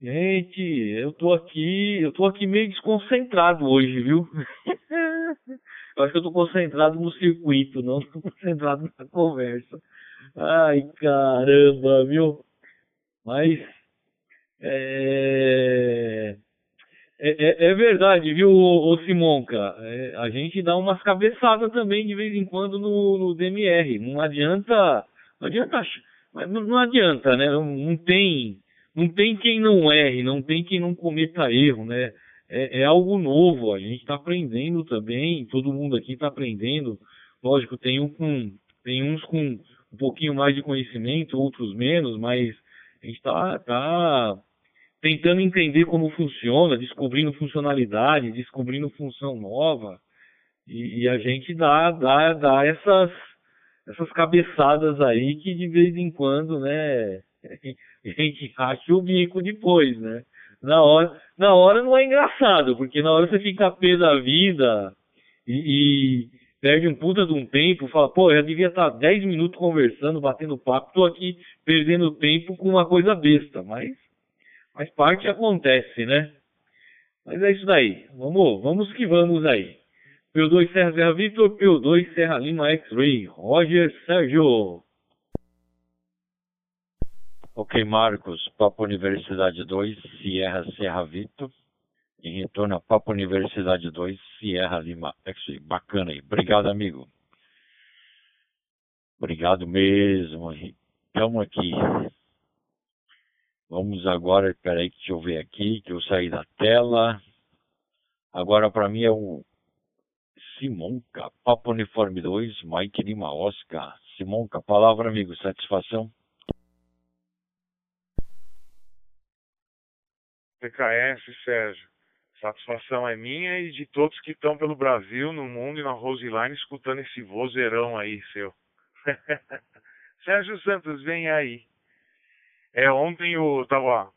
Gente, eu tô aqui, eu tô aqui meio desconcentrado hoje, viu? eu acho que eu tô concentrado no circuito, não tô concentrado na conversa. Ai, caramba, viu? Mas é, é, é, é verdade, viu, Simonca? É, a gente dá umas cabeçadas também de vez em quando no, no DMR. Não adianta, não adianta, não, não adianta, né? Não, não tem não tem quem não erre, não tem quem não cometa erro, né? É, é algo novo, a gente está aprendendo também, todo mundo aqui está aprendendo. Lógico, tem, um com, tem uns com um pouquinho mais de conhecimento, outros menos, mas a gente está tá tentando entender como funciona, descobrindo funcionalidade, descobrindo função nova, e, e a gente dá, dá, dá essas, essas cabeçadas aí que de vez em quando, né? a gente racha o bico depois, né? Na hora, na hora não é engraçado, porque na hora você fica pé da vida e, e, perde um puta de um tempo, fala, pô, eu devia estar 10 minutos conversando, batendo papo, tô aqui perdendo tempo com uma coisa besta, mas, mas parte acontece, né? Mas é isso daí. Vamos, vamos que vamos aí. P2 Serra Serra Victor, P2 Serra Lima X-Ray, Roger Sérgio. Ok, Marcos, Papo Universidade 2, Sierra Serra Vitor. Em retorno a Papo Universidade 2, Sierra Lima. Bacana aí. Obrigado, amigo. Obrigado mesmo. Estamos aqui. Vamos agora, peraí, deixa eu ver aqui, que eu saí da tela. Agora para mim é o Simonca, Papo Uniforme 2, Mike Lima Oscar. Simonca, palavra, amigo, satisfação? PKS, Sérgio. Satisfação é minha e de todos que estão pelo Brasil, no mundo e na Roseline escutando esse vozeirão aí seu. Sérgio Santos, vem aí. É, ontem eu estava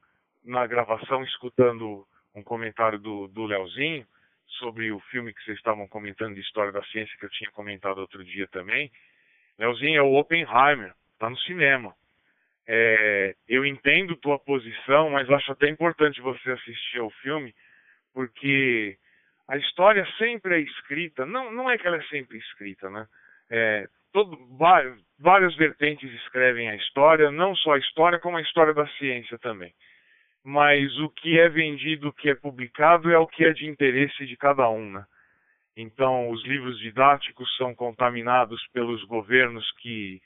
na gravação escutando um comentário do, do Leozinho sobre o filme que vocês estavam comentando de História da Ciência, que eu tinha comentado outro dia também. Leozinho é o Oppenheimer, tá no cinema. É, eu entendo tua posição, mas acho até importante você assistir ao filme, porque a história sempre é escrita, não, não é que ela é sempre escrita, né? É, todo, várias vertentes escrevem a história, não só a história, como a história da ciência também. Mas o que é vendido, o que é publicado, é o que é de interesse de cada um, né? Então, os livros didáticos são contaminados pelos governos que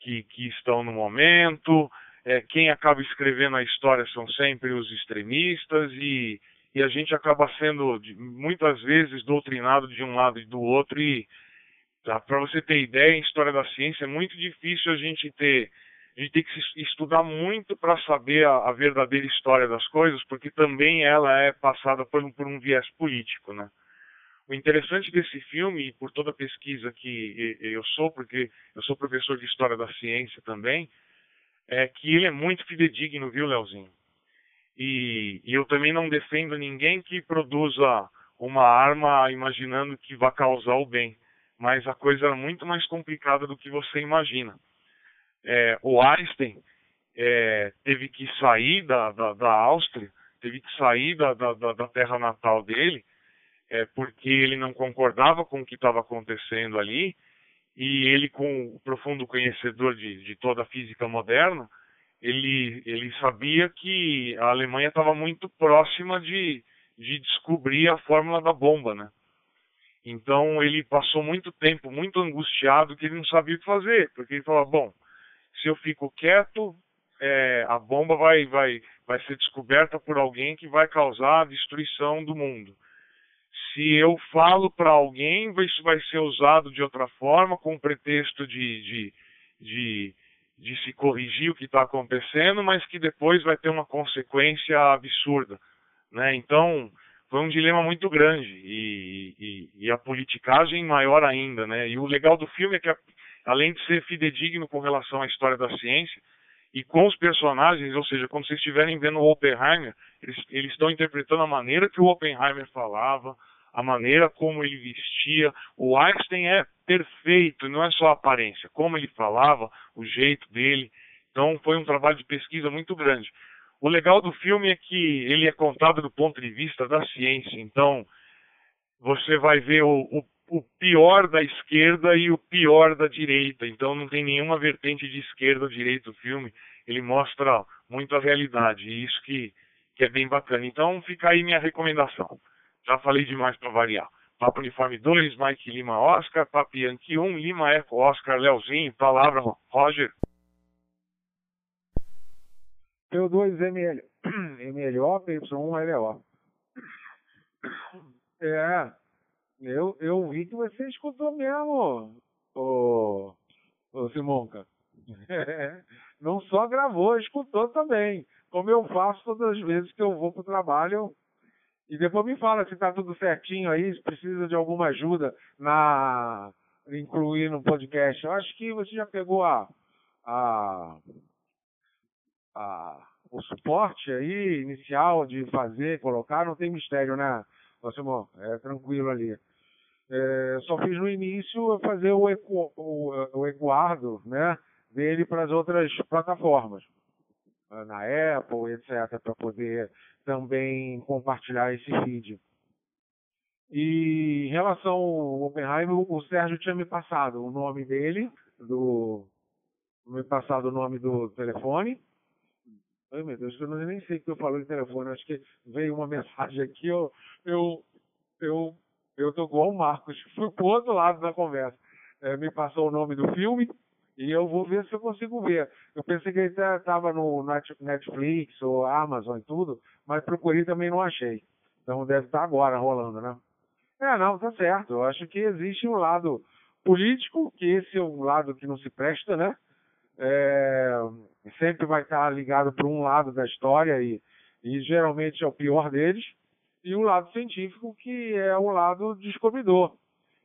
que, que estão no momento. É, quem acaba escrevendo a história são sempre os extremistas e, e a gente acaba sendo muitas vezes doutrinado de um lado e do outro. E tá, para você ter ideia, em história da ciência é muito difícil a gente ter a gente tem que estudar muito para saber a, a, verdadeira história das coisas, porque também ela é passada por um, por um viés político, né? O interessante desse filme, e por toda a pesquisa que eu sou, porque eu sou professor de História da Ciência também, é que ele é muito fidedigno, viu, Leozinho? E, e eu também não defendo ninguém que produza uma arma imaginando que vai causar o bem. Mas a coisa é muito mais complicada do que você imagina. É, o Einstein é, teve que sair da, da, da Áustria, teve que sair da, da, da terra natal dele, é, porque ele não concordava com o que estava acontecendo ali, e ele, com o profundo conhecedor de, de toda a física moderna, ele, ele sabia que a Alemanha estava muito próxima de, de descobrir a fórmula da bomba, né? Então ele passou muito tempo muito angustiado que ele não sabia o que fazer, porque ele falava, bom, se eu fico quieto, é, a bomba vai, vai, vai ser descoberta por alguém que vai causar a destruição do mundo se eu falo para alguém, isso vai ser usado de outra forma, com o pretexto de, de, de, de se corrigir o que está acontecendo, mas que depois vai ter uma consequência absurda. né? Então foi um dilema muito grande e, e, e, a politicagem maior ainda, né? E o legal do filme é que, além de ser fidedigno com relação à história da ciência e com os personagens, ou seja, quando vocês estiverem vendo o Oppenheimer, eles, eles estão interpretando a maneira que o Oppenheimer falava, a maneira como ele vestia. O Einstein é perfeito, não é só a aparência, como ele falava, o jeito dele. Então foi um trabalho de pesquisa muito grande. O legal do filme é que ele é contado do ponto de vista da ciência. Então, você vai ver o, o, o, pior da esquerda e o pior da direita. Então, não tem nenhuma vertente de esquerda ou direita o filme. Ele mostra muito a realidade. E isso que, que é bem bacana. Então, fica aí minha recomendação. Já falei demais para variar. Papo Uniforme 2, Mike Lima Oscar, Papi Yankee 1, Lima Eco Oscar, Leozinho, palavra Roger. P2ML, MLO, PY1LO. É, eu, eu vi que você escutou mesmo, ô, ô Simonca. É, não só gravou, escutou também. Como eu faço todas as vezes que eu vou pro trabalho. E depois me fala se tá tudo certinho aí, se precisa de alguma ajuda na incluir no podcast. Eu acho que você já pegou a, a a, o suporte aí inicial de fazer, colocar, não tem mistério, né, Simão? É tranquilo ali. É, só fiz no início fazer o, eco, o, o ecoardo né, dele para as outras plataformas, na Apple, etc., para poder também compartilhar esse feed. E em relação ao Oppenheimer, o Sérgio tinha me passado o nome dele, do, me passado o nome do telefone, Ai, meu Deus, eu nem sei o que eu falo de telefone. Acho que veio uma mensagem aqui, eu, eu, eu, eu tô igual o Marcos. Fui pro outro lado da conversa. É, me passou o nome do filme e eu vou ver se eu consigo ver. Eu pensei que ele estava no Netflix ou Amazon e tudo, mas procurei também não achei. Então deve estar agora rolando, né? É, não, tá certo. Eu acho que existe um lado político, que esse é um lado que não se presta, né? É, sempre vai estar ligado para um lado da história e, e geralmente é o pior deles, e o lado científico que é o lado descobridor.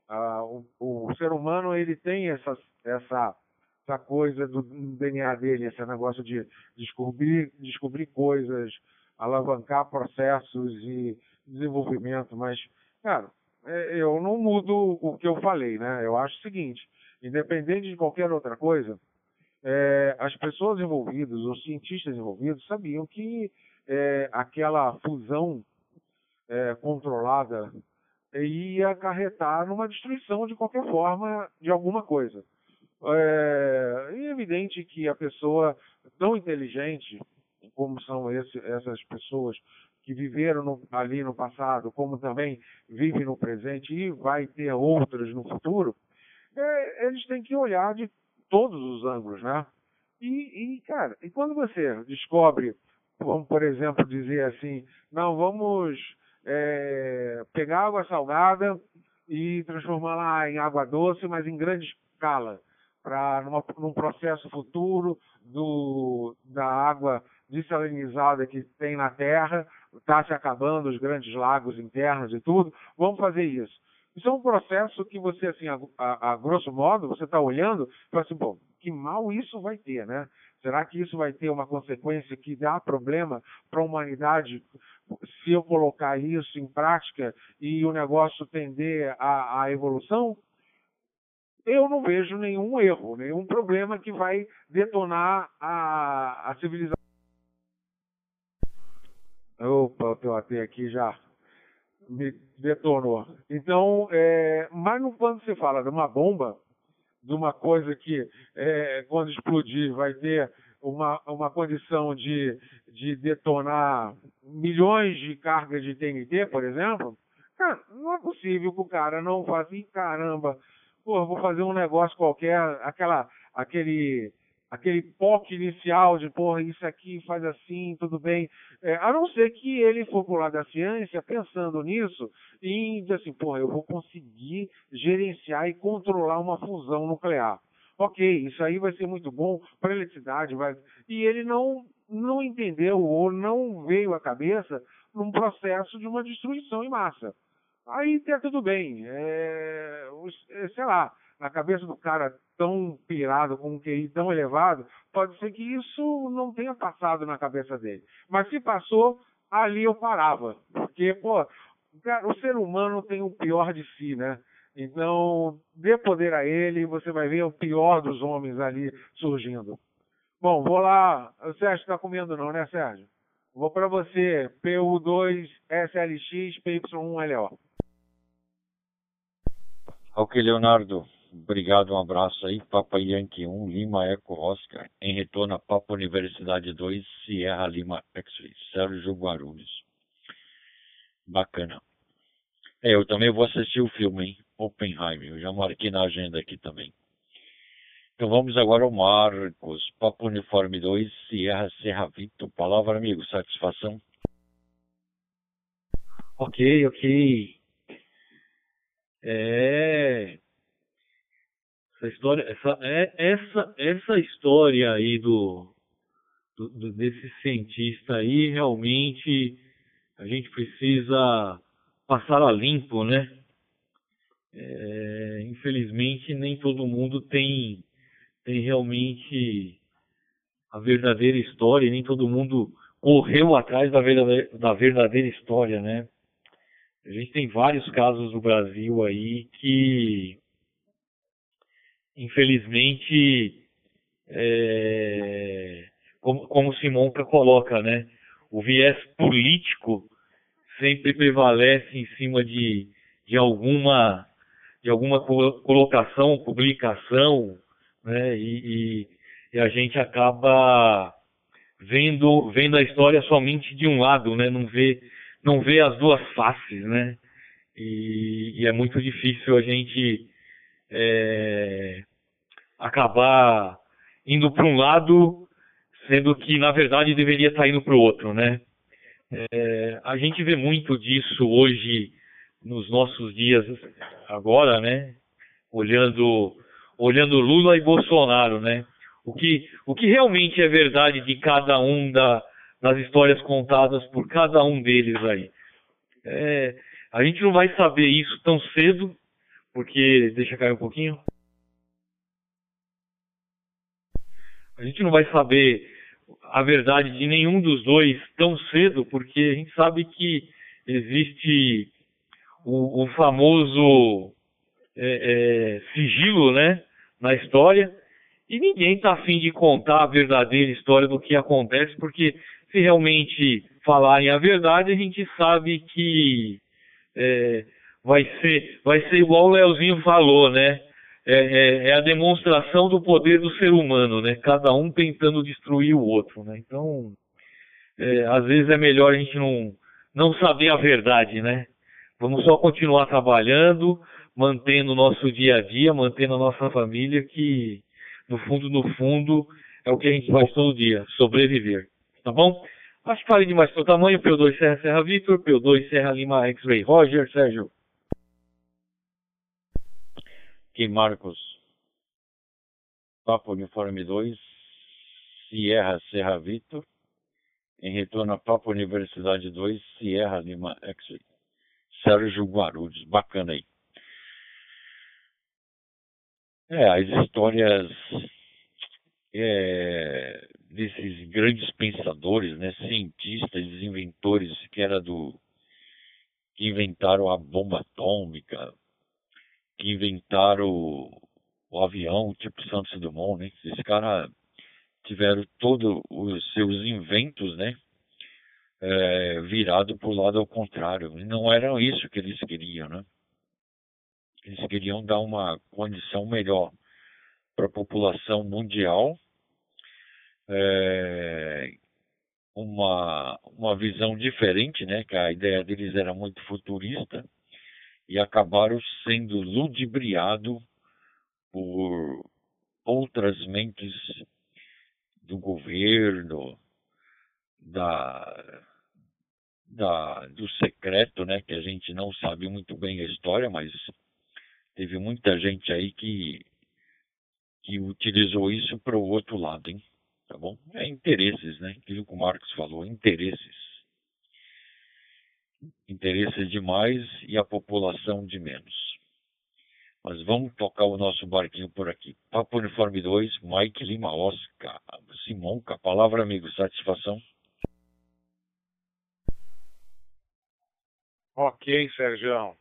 Ah, o, o, ser humano ele tem essa, essa, essa coisa do DNA dele, esse negócio de descobrir, descobrir coisas, alavancar processos e desenvolvimento, mas, cara, é, eu não mudo o que eu falei, né? Eu acho o seguinte, independente de qualquer outra coisa, é, as pessoas envolvidas, os cientistas envolvidos, sabiam que é, aquela fusão é, controlada ia acarretar numa destruição de qualquer forma de alguma coisa. É, é evidente que a pessoa tão inteligente como são esse, essas pessoas que viveram no, ali no passado, como também vivem no presente e vai ter outras no futuro, é, eles têm que olhar de todos os ângulos, né? E, e, cara, e quando você descobre, vamos por exemplo dizer assim, não, vamos é, pegar água salgada e transformá-la em água doce, mas em grande escala, para num processo futuro do, da água desalinizada que tem na Terra, está se acabando os grandes lagos internos e tudo, vamos fazer isso. Isso é um processo que você, assim, a, a, a grosso modo, você está olhando e fala assim, bom, que mal isso vai ter, né? Será que isso vai ter uma consequência que dá problema para a humanidade se eu colocar isso em prática e o negócio tender à, evolução? Eu não vejo nenhum erro, nenhum problema que vai detonar a, a civilização. Opa, o teu AT aqui já me detonou. Então, é, mas quando você fala de uma bomba, de uma coisa que é, quando explodir vai ter uma, uma condição de, de detonar milhões de cargas de TNT, por exemplo, cara, não é possível que o cara não faça assim, caramba, pô, vou fazer um negócio qualquer, aquela, aquele aquele POC inicial de, porra, isso aqui faz assim, tudo bem. É, a não ser que ele for pro lado da ciência pensando nisso e dizer assim, porra, eu vou conseguir gerenciar e controlar uma fusão nuclear. Ok, isso aí vai ser muito bom para a eletricidade, vai... e ele não, não entendeu ou não veio à cabeça num processo de uma destruição em massa. Aí tá tudo bem. É, é sei lá, na cabeça do cara tão pirado, com um QI tão elevado, pode ser que isso não tenha passado na cabeça dele. Mas se passou, ali eu parava. Porque, pô, cara, o ser humano tem o pior de si, né? Então, dê poder a ele, você vai ver o pior dos homens ali surgindo. Bom, vou lá. O Sérgio está comendo não, né, Sérgio? Vou para você, PU2 SLX PY1LO. Ok, Leonardo. Obrigado, um abraço aí. Papa Yankee 1, Lima Eco Oscar. Em retorno a Papa Universidade 2, Sierra Lima X-Ray. Sérgio Guarulhos. Bacana. É, eu também vou assistir o filme, hein? Oppenheimer. Eu já marquei na agenda aqui também. Então vamos agora ao Marcos. Papo Uniforme 2, Sierra Serra Vito. Palavra, amigo. Satisfação? Ok, ok. É. Essa história, essa, é, essa, essa história aí do, do, desse cientista aí, realmente a gente precisa passar a limpo, né? É, infelizmente nem todo mundo tem, tem realmente a verdadeira história, nem todo mundo correu atrás da verdadeira, da verdadeira história, né? A gente tem vários casos no Brasil aí que, infelizmente, é, como, como Simonca coloca, né? O viés político sempre prevalece em cima de, de alguma de alguma colocação, publicação, né? E, e, e, a gente acaba vendo vendo a história somente de um lado, né? Não vê não vê as duas faces, né? E, e é muito difícil a gente é, acabar indo para um lado, sendo que na verdade deveria estar indo para o outro, né? É, a gente vê muito disso hoje nos nossos dias agora, né? Olhando, olhando Lula e Bolsonaro, né? O que, o que realmente é verdade de cada um da, das histórias contadas por cada um deles aí. É, a gente não vai saber isso tão cedo, porque deixa cair um pouquinho. A gente não vai saber a verdade de nenhum dos dois tão cedo, porque a gente sabe que existe o, o famoso é, é, sigilo né, na história, e ninguém está afim de contar a verdadeira história do que acontece, porque se realmente falarem a verdade, a gente sabe que é, vai, ser, vai ser igual o Leozinho falou, né? É, é, é, a demonstração do poder do ser humano, né? Cada um tentando destruir o outro, né? Então, é, às vezes é melhor a gente não, não saber a verdade, né? Vamos só continuar trabalhando, mantendo o nosso dia a dia, mantendo a nossa família, que no fundo, no fundo, é o que a gente faz todo dia, sobreviver. Tá bom? Acho que falei demais pelo tamanho, P2 Serra Serra Victor, P2 Serra Lima X-Ray Roger, Sérgio. Aqui, Marcos. Papo Uniforme 2, Sierra Serra Vitor. Em retorno a Papo Universidade 2, Sierra Lima X. Sérgio Guarulhos. Bacana aí. É, as histórias é, desses grandes pensadores, né, cientistas, inventores, que era do que inventaram a bomba atômica, que inventaram o, o avião, tipo Santos Dumont, né? Esses caras tiveram todos os seus inventos, né? É, virado para o lado ao contrário. Não era isso que eles queriam, né? Eles queriam dar uma condição melhor para a população mundial, é, uma, uma visão diferente, né? Que a ideia deles era muito futurista e acabaram sendo ludibriados por outras mentes do governo, da, da, do secreto, né, que a gente não sabe muito bem a história, mas teve muita gente aí que, que utilizou isso para o outro lado, hein? Tá bom? É interesses, né? Aquilo que o Marcos falou, interesses. Interesse de mais e a população de menos. Mas vamos tocar o nosso barquinho por aqui. Papo Uniforme 2, Mike Lima Oscar. Simonca, palavra amigo, satisfação. Ok, Sérgio.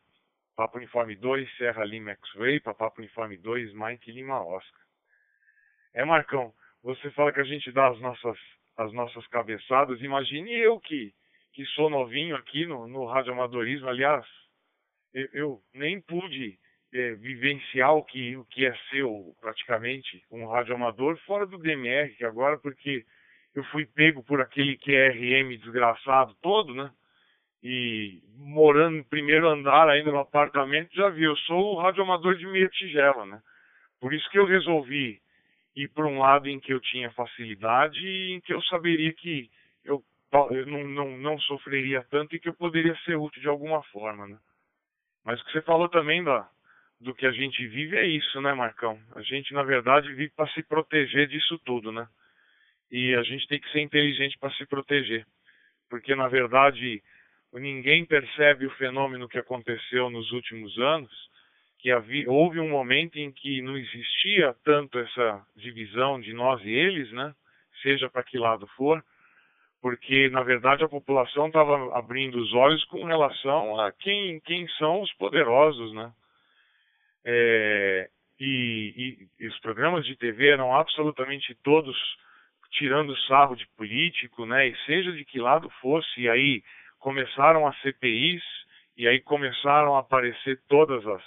Papo Uniforme 2, Serra Lima X-Ray, Papo Uniforme 2, Mike Lima Oscar. É, Marcão, você fala que a gente dá as nossas, as nossas cabeçadas. Imagine eu que, que sou novinho aqui no, no radioamadorismo. Aliás, eu, eu nem pude é, vivenciar o que, o que é ser praticamente um radioamador fora do DMR, que agora porque eu fui pego por aquele QRM desgraçado todo, né? e morando no primeiro andar ainda no apartamento, já vi, eu sou o radioamador de meia tigela, né? Por isso que eu resolvi ir para um lado em que eu tinha facilidade e em que eu saberia que eu, não, não, não sofreria tanto e que eu poderia ser útil de alguma forma, né? Mas o que você falou também da, do que a gente vive é isso, né, Marcão? A gente, na verdade, vive para se proteger disso tudo, né? E a gente tem que ser inteligente para se proteger. Porque, na verdade, ninguém percebe o fenômeno que aconteceu nos últimos anos, que havia, houve um momento em que não existia tanto essa divisão de nós e eles, né? Seja para que lado for, porque na verdade a população estava abrindo os olhos com relação a quem, quem são os poderosos, né? É, e, e, e os programas de TV eram absolutamente todos tirando sarro de político, né? E seja de que lado fosse, e aí começaram as CPIs e aí começaram a aparecer todas as,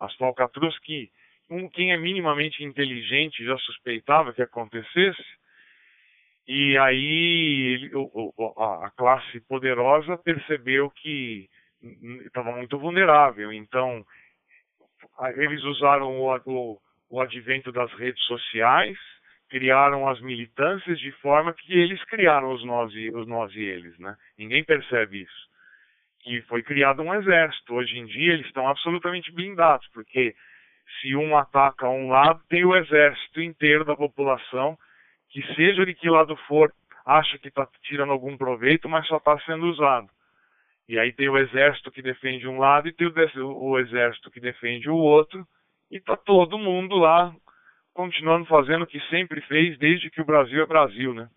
as falcatruas que um, quem é minimamente inteligente já suspeitava que acontecesse. E aí a classe poderosa percebeu que estava muito vulnerável. Então eles usaram o, o, o advento das redes sociais, criaram as militâncias de forma que eles criaram os nós e, os nós e eles, né? Ninguém percebe isso. E foi criado um exército. Hoje em dia eles estão absolutamente blindados, porque se um ataca um lado, tem o exército inteiro da população, que seja de que lado for, acha que está tirando algum proveito, mas só está sendo usado. E aí tem o exército que defende um lado e tem o, o exército que defende o outro, e está todo mundo lá continuando fazendo o que sempre fez desde que o Brasil é Brasil, né?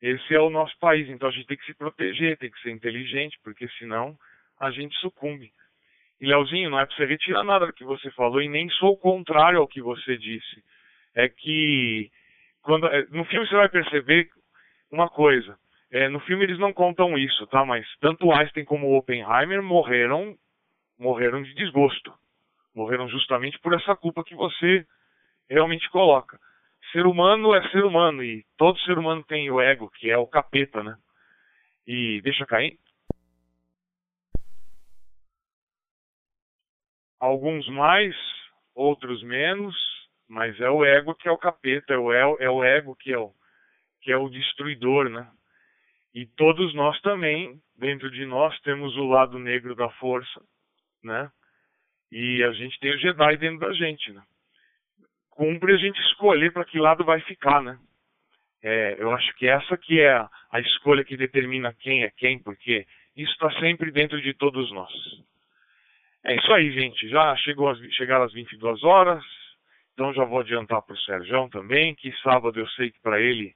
Esse é o nosso país, então a gente tem que se proteger, tem que ser inteligente, porque senão a gente sucumbe. E Leozinho, não é para você retirar nada do que você falou e nem sou contrário ao que você disse. É que quando é, no filme você vai perceber uma coisa. É, no filme eles não contam isso, tá? Mas tanto Einstein como Oppenheimer morreram morreram de desgosto. Morreram justamente por essa culpa que você realmente coloca. Ser humano é ser humano e todo ser humano tem o ego, que é o capeta, né? E deixa cair. Alguns mais, outros menos, mas é o ego que é o capeta, é o, é o ego que é o, que é o destruidor, né? E todos nós também, dentro de nós, temos o lado negro da força, né? E a gente tem o Jedi dentro da gente, né? cumpre a gente escolher para que lado vai ficar, né? É, eu acho que essa que é a, a, escolha que determina quem é quem, porque isso está sempre dentro de todos nós. É isso aí, gente. Já chegou as, chegaram as 22 horas, então já vou adiantar para o Sérgio também, que sábado eu sei que para ele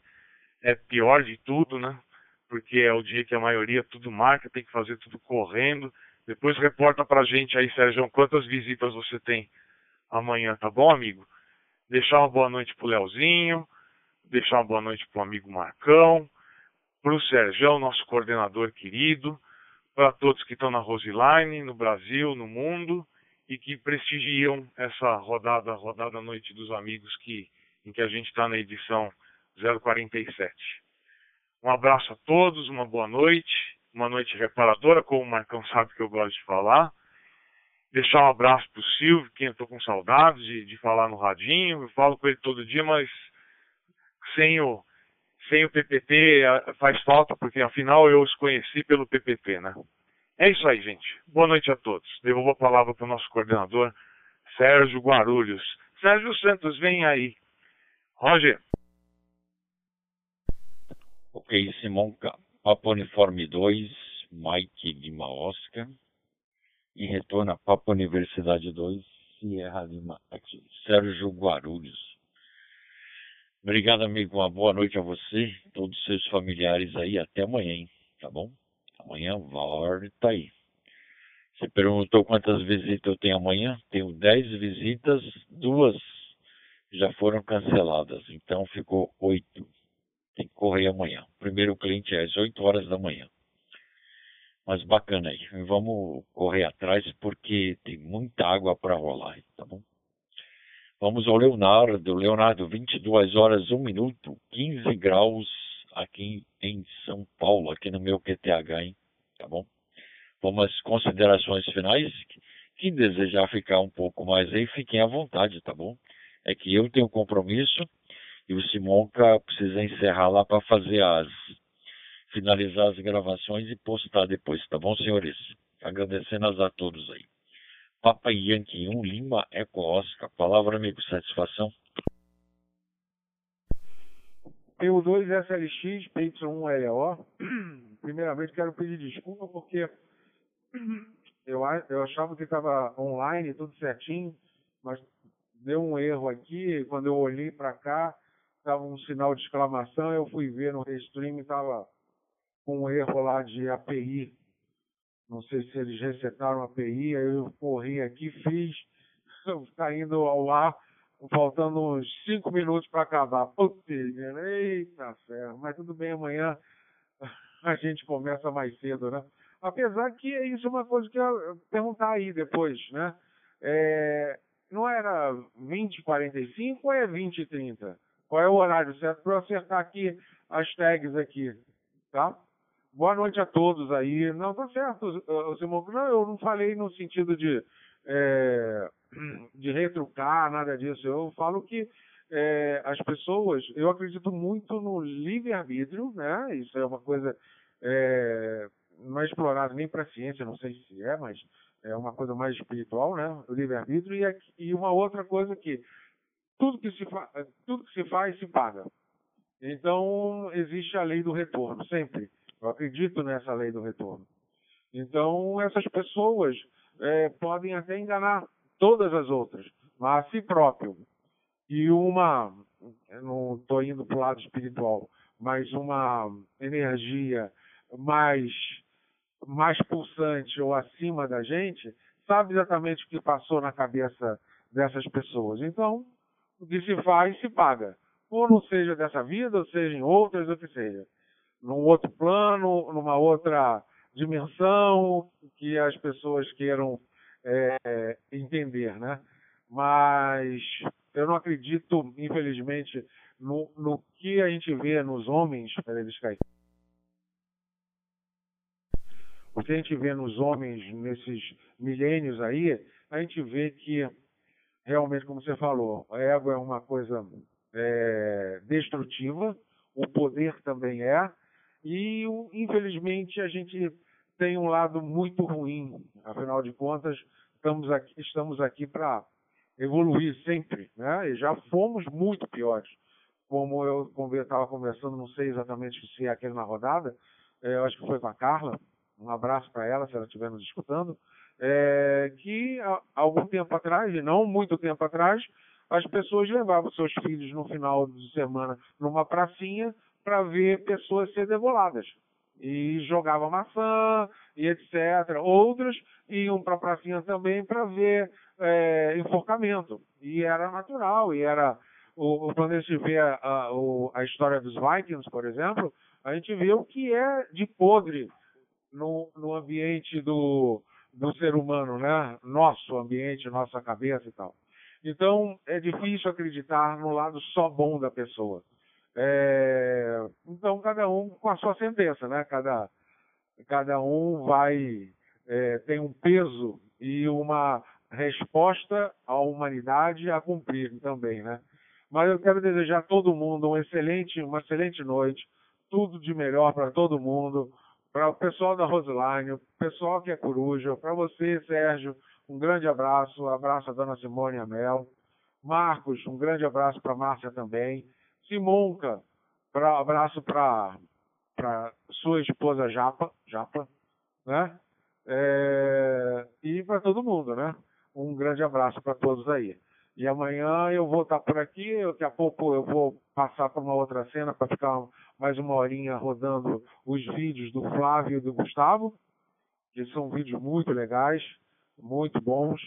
é pior de tudo, né? Porque é o dia que a maioria tudo marca, tem que fazer tudo correndo. Depois reporta para a gente aí, Sérgio, quantas visitas você tem amanhã, tá bom, amigo? deixar uma boa noite pro Leozinho, deixar uma boa noite pro amigo Marcão, pro Sérgio, nosso coordenador querido, para todos que estão na Roseline, no Brasil, no mundo, e que prestigiam essa rodada, rodada Noite dos Amigos, que, em que a gente está na edição 047. Um abraço a todos, uma boa noite, uma noite reparadora, como o Marcão sabe que eu gosto de falar. Deixar um abraço pro Silvio, que eu tô com saudades de, de falar no radinho. Eu falo com ele todo dia, mas sem o, sem o PPT faz falta, porque afinal eu os conheci pelo PPT, né? É isso aí, gente. Boa noite a todos. Devolvo a palavra para o nosso coordenador, Sérgio Guarulhos. Sérgio Santos, vem aí. Roger. Ok, Simão, Papo Uniforme 2, Mike de Oscar. E retorno a Papa Universidade 2, Sierra Lima, aqui. Sérgio Guarulhos. Obrigado, amigo. Uma boa noite a você, todos os seus familiares aí. Até amanhã, hein? Tá bom? Amanhã volta aí. Você perguntou quantas visitas eu tenho amanhã? Tenho 10 visitas, duas já foram canceladas, então ficou 8. Tem que correr amanhã. O primeiro cliente é às 8 horas da manhã. Mas bacana aí. Vamos correr atrás porque tem muita água para rolar, tá bom? Vamos ao Leonardo. Leonardo, 22 horas, 1 minuto, 15 graus aqui em São Paulo, aqui no meu QTH, hein? Tá bom? Vamos às considerações finais. Quem desejar ficar um pouco mais aí, fiquem à vontade, tá bom? É que eu tenho compromisso e o Simonca precisa encerrar lá para fazer as finalizar as gravações e postar depois, tá bom, senhores? Agradecendo a todos aí. Papa Yankee 1 Lima Eco Oscar. Palavra, amigo, satisfação. PU2 SLX, PY1LO. Primeiramente quero pedir desculpa porque eu, eu achava que estava online, tudo certinho, mas deu um erro aqui. Quando eu olhei para cá, estava um sinal de exclamação. Eu fui ver no Restream, estava com um erro lá de API. Não sei se eles resetaram a API. Aí eu corri aqui, fiz, está indo ao ar, faltando uns cinco minutos para acabar. Putz, eita ferro, mas tudo bem, amanhã a gente começa mais cedo, né? Apesar que isso é uma coisa que eu perguntar aí depois, né? É, não era 20 45 ou é 20 30? Qual é o horário certo para eu acertar aqui as tags aqui, tá? Boa noite a todos aí. Não, tá certo, Simão. Não, eu não falei no sentido de, é, de retrucar, nada disso. Eu falo que é, as pessoas, eu acredito muito no livre-arbítrio, né? Isso é uma coisa é, não é explorado nem para a ciência, não sei se é, mas é uma coisa mais espiritual, né? O livre-arbítrio e, e uma outra coisa que tudo que se tudo que se faz se paga. Então existe a lei do retorno sempre. Eu acredito nessa lei do retorno. Então essas pessoas é, podem até enganar todas as outras, mas a si próprio. E uma, não estou indo para o lado espiritual, mas uma energia mais mais pulsante ou acima da gente, sabe exatamente o que passou na cabeça dessas pessoas. Então, o que se faz, se paga. Ou não seja dessa vida, ou seja em outras, ou que seja. Num outro plano, numa outra dimensão que as pessoas queiram é, entender, né? Mas eu não acredito, infelizmente, no, no que a gente vê nos homens, peraí, deixa eu o que a gente vê nos homens nesses milênios aí, a gente vê que realmente, como você falou, a ego é uma coisa é, destrutiva, o poder também é, e infelizmente a gente tem um lado muito ruim. Afinal de contas, estamos aqui, estamos aqui para evoluir sempre, né? E já fomos muito piores. Como eu estava conversando, não sei exatamente se é aquele na rodada, é, eu acho que foi com a Carla, um abraço para ela, se ela estiver nos escutando, é, que algum tempo atrás, e não muito tempo atrás, as pessoas levavam seus filhos no final de semana numa pracinha para ver pessoas ser deboladas. E jogavam maçã e etc. Outros iam para a pracinha também para ver é, enforcamento. E era natural, e era. O, quando a gente vê a, a história dos Vikings, por exemplo, a gente vê o que é de podre no, no ambiente do, do ser humano, né? Nosso ambiente, nossa cabeça e tal. Então, é difícil acreditar no lado só bom da pessoa. É, então, cada um com a sua sentença, né? Cada, cada um vai é, tem um peso e uma resposta à humanidade a cumprir também, né? Mas eu quero desejar a todo mundo um excelente, uma excelente noite, tudo de melhor para todo mundo para o pessoal da Roseline, o pessoal que é coruja, para você, Sérgio, um grande abraço, abraço à dona Simone Amel. Marcos, um grande abraço para Márcia também. Simonca, pra, abraço para sua esposa Japa, Japa. né? É, e para todo mundo, né? Um grande abraço para todos aí. E amanhã eu vou estar por aqui, daqui a pouco eu vou passar para uma outra cena para ficar mais uma horinha rodando os vídeos do Flávio e do Gustavo, que são vídeos muito legais, muito bons,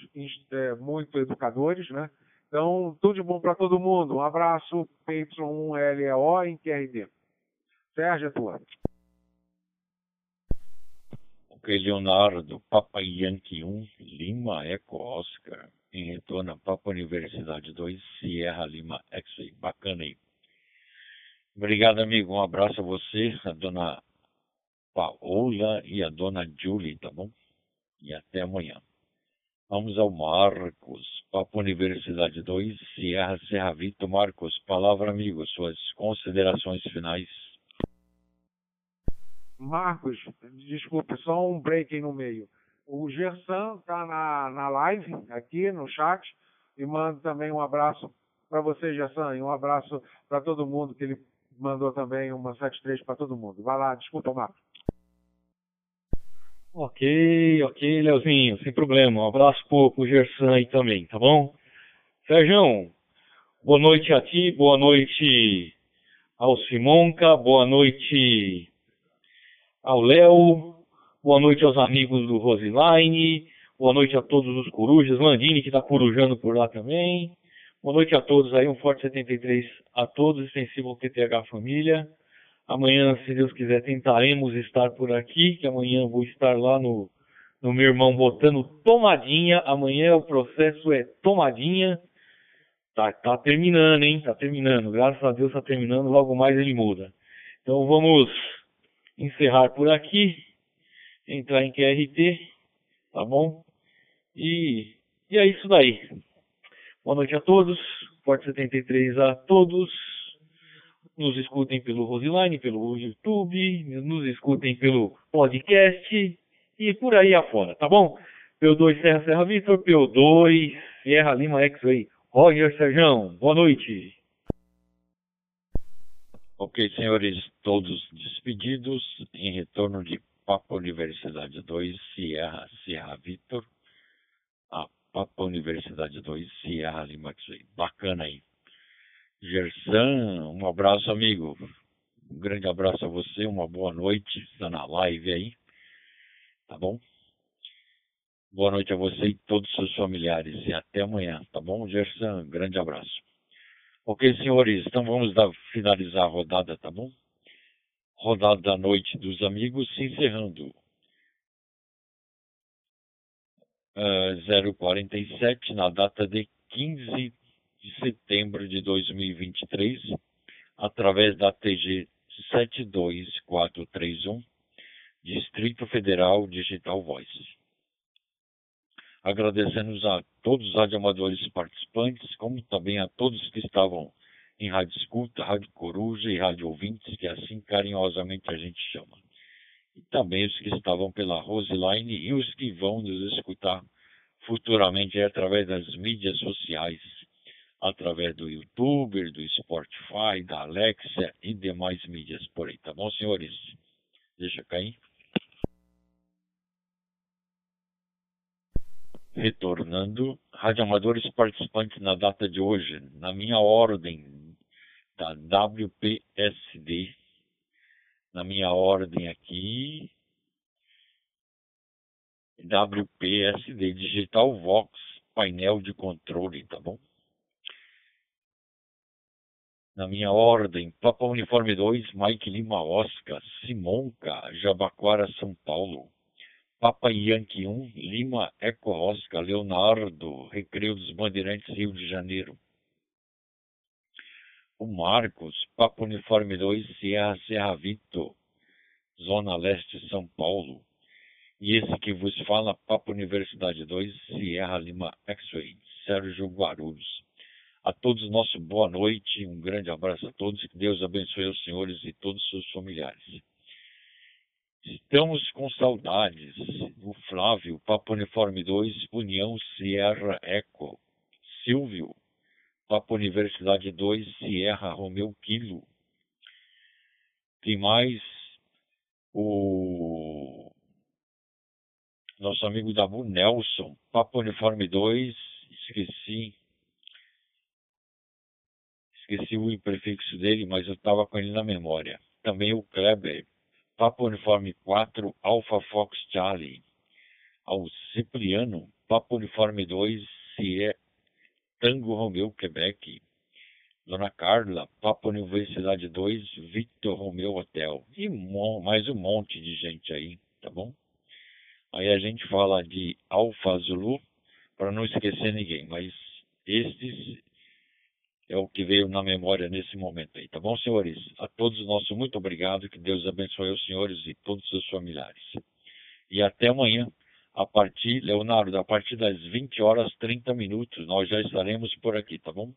é, muito educadores, né? Então, tudo de bom para todo mundo. Um abraço, PY1LEO em QRD. Sérgio, é tua. Ok, Leonardo, Papa Yankee 1, Lima Eco Oscar, em retorno a Papa Universidade 2, Sierra Lima X-Ray. Bacana aí. Obrigado, amigo. Um abraço a você, a dona Paola e a dona Julie, tá bom? E até amanhã. Vamos ao Marcos, Papo Universidade 2, Sierra Serra Vito. Marcos, palavra amigo, suas considerações finais. Marcos, desculpe, só um break no meio. O Gersan está na, na live aqui no chat e mando também um abraço para você, Gersan, e um abraço para todo mundo que ele mandou também uma 73 para todo mundo. Vai lá, desculpa, Marcos. Ok, ok, Leozinho, sem problema. Um abraço pro, pro Gersan aí também, tá bom? Sérgio, boa noite a ti, boa noite ao Simonca, boa noite ao Léo, boa noite aos amigos do Roseline, boa noite a todos os corujas, Landini que está corujando por lá também. Boa noite a todos aí, um forte 73 a todos, ao TTH Família. Amanhã, se Deus quiser, tentaremos estar por aqui, que amanhã vou estar lá no, no meu irmão botando tomadinha. Amanhã o processo é tomadinha. Tá, tá terminando, hein? Tá terminando. Graças a Deus tá terminando, logo mais ele muda. Então vamos encerrar por aqui, entrar em QRT, tá bom? E, e é isso daí. Boa noite a todos, Forte 73 a todos. Nos escutem pelo Roseline, pelo YouTube, nos escutem pelo podcast e por aí afora, tá bom? P2 Serra Serra Vitor, P2 Sierra Lima X-Ray. Roger Serjão, boa noite. Ok, senhores, todos despedidos, em retorno de Papa Universidade 2, Sierra, Sierra Vitor, a Papa Universidade 2, Sierra Lima, bacana aí. Gersan, um abraço, amigo. Um grande abraço a você, uma boa noite, está na live aí, tá bom? Boa noite a você e todos os seus familiares e até amanhã, tá bom, Gersan? Grande abraço. Ok, senhores, então vamos dar, finalizar a rodada, tá bom? Rodada da noite dos amigos se encerrando. Uh, 047 na data de 15 de setembro de 2023, através da TG 72431, Distrito Federal Digital Voice agradecendo a todos os radioamadores participantes, como também a todos que estavam em Rádio Escuta, Rádio Coruja e Rádio Ouvintes, que assim carinhosamente a gente chama. E também os que estavam pela Roseline e os que vão nos escutar futuramente através das mídias sociais, através do YouTube, do Spotify, da Alexa e demais mídias por aí, tá bom, senhores? Deixa cair. retornando, radioamadores participantes na data de hoje, na minha ordem da WPSD, na minha ordem aqui, WPSD, Digital Vox, painel de controle, tá bom? Na minha ordem, Papa Uniforme 2, Mike Lima Oscar, Simonca, Jabaquara, São Paulo. Papa Yankee 1, Lima Eco Oscar, Leonardo, Recreio dos Bandeirantes, Rio de Janeiro. O Marcos, Papa Uniforme 2, Sierra Serra Vito, Zona Leste, São Paulo. E esse que vos fala, Papa Universidade 2, Sierra Lima X-Ray, Sérgio Guarulhos. A todos nosso boa noite, um grande abraço a todos, que Deus abençoe os senhores e todos os seus familiares. Estamos com saudades. O Flávio, Papo Uniforme 2, União Sierra Eco. Silvio, Papo Universidade 2, Sierra Romeu Kilo. Tem mais o nosso amigo Dabu Nelson, Papo Uniforme 2, esqueci. Esqueci o prefixo dele, mas eu estava com ele na memória. Também o Kleber, Papo Uniforme 4, Alpha Fox Charlie. Ao Cipriano, Papo Uniforme 2, Cier, Tango Romeu, Quebec. Dona Carla, Papo Universidade 2, Victor Romeu Hotel. E mais um monte de gente aí, tá bom? Aí a gente fala de Alfa Zulu, para não esquecer ninguém, mas estes é o que veio na memória nesse momento aí, tá bom, senhores? A todos nosso muito obrigado, que Deus abençoe os senhores e todos os seus familiares. E até amanhã, a partir, Leonardo, a partir das 20 horas 30 minutos, nós já estaremos por aqui, tá bom?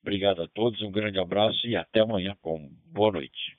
Obrigado a todos, um grande abraço e até amanhã com boa noite.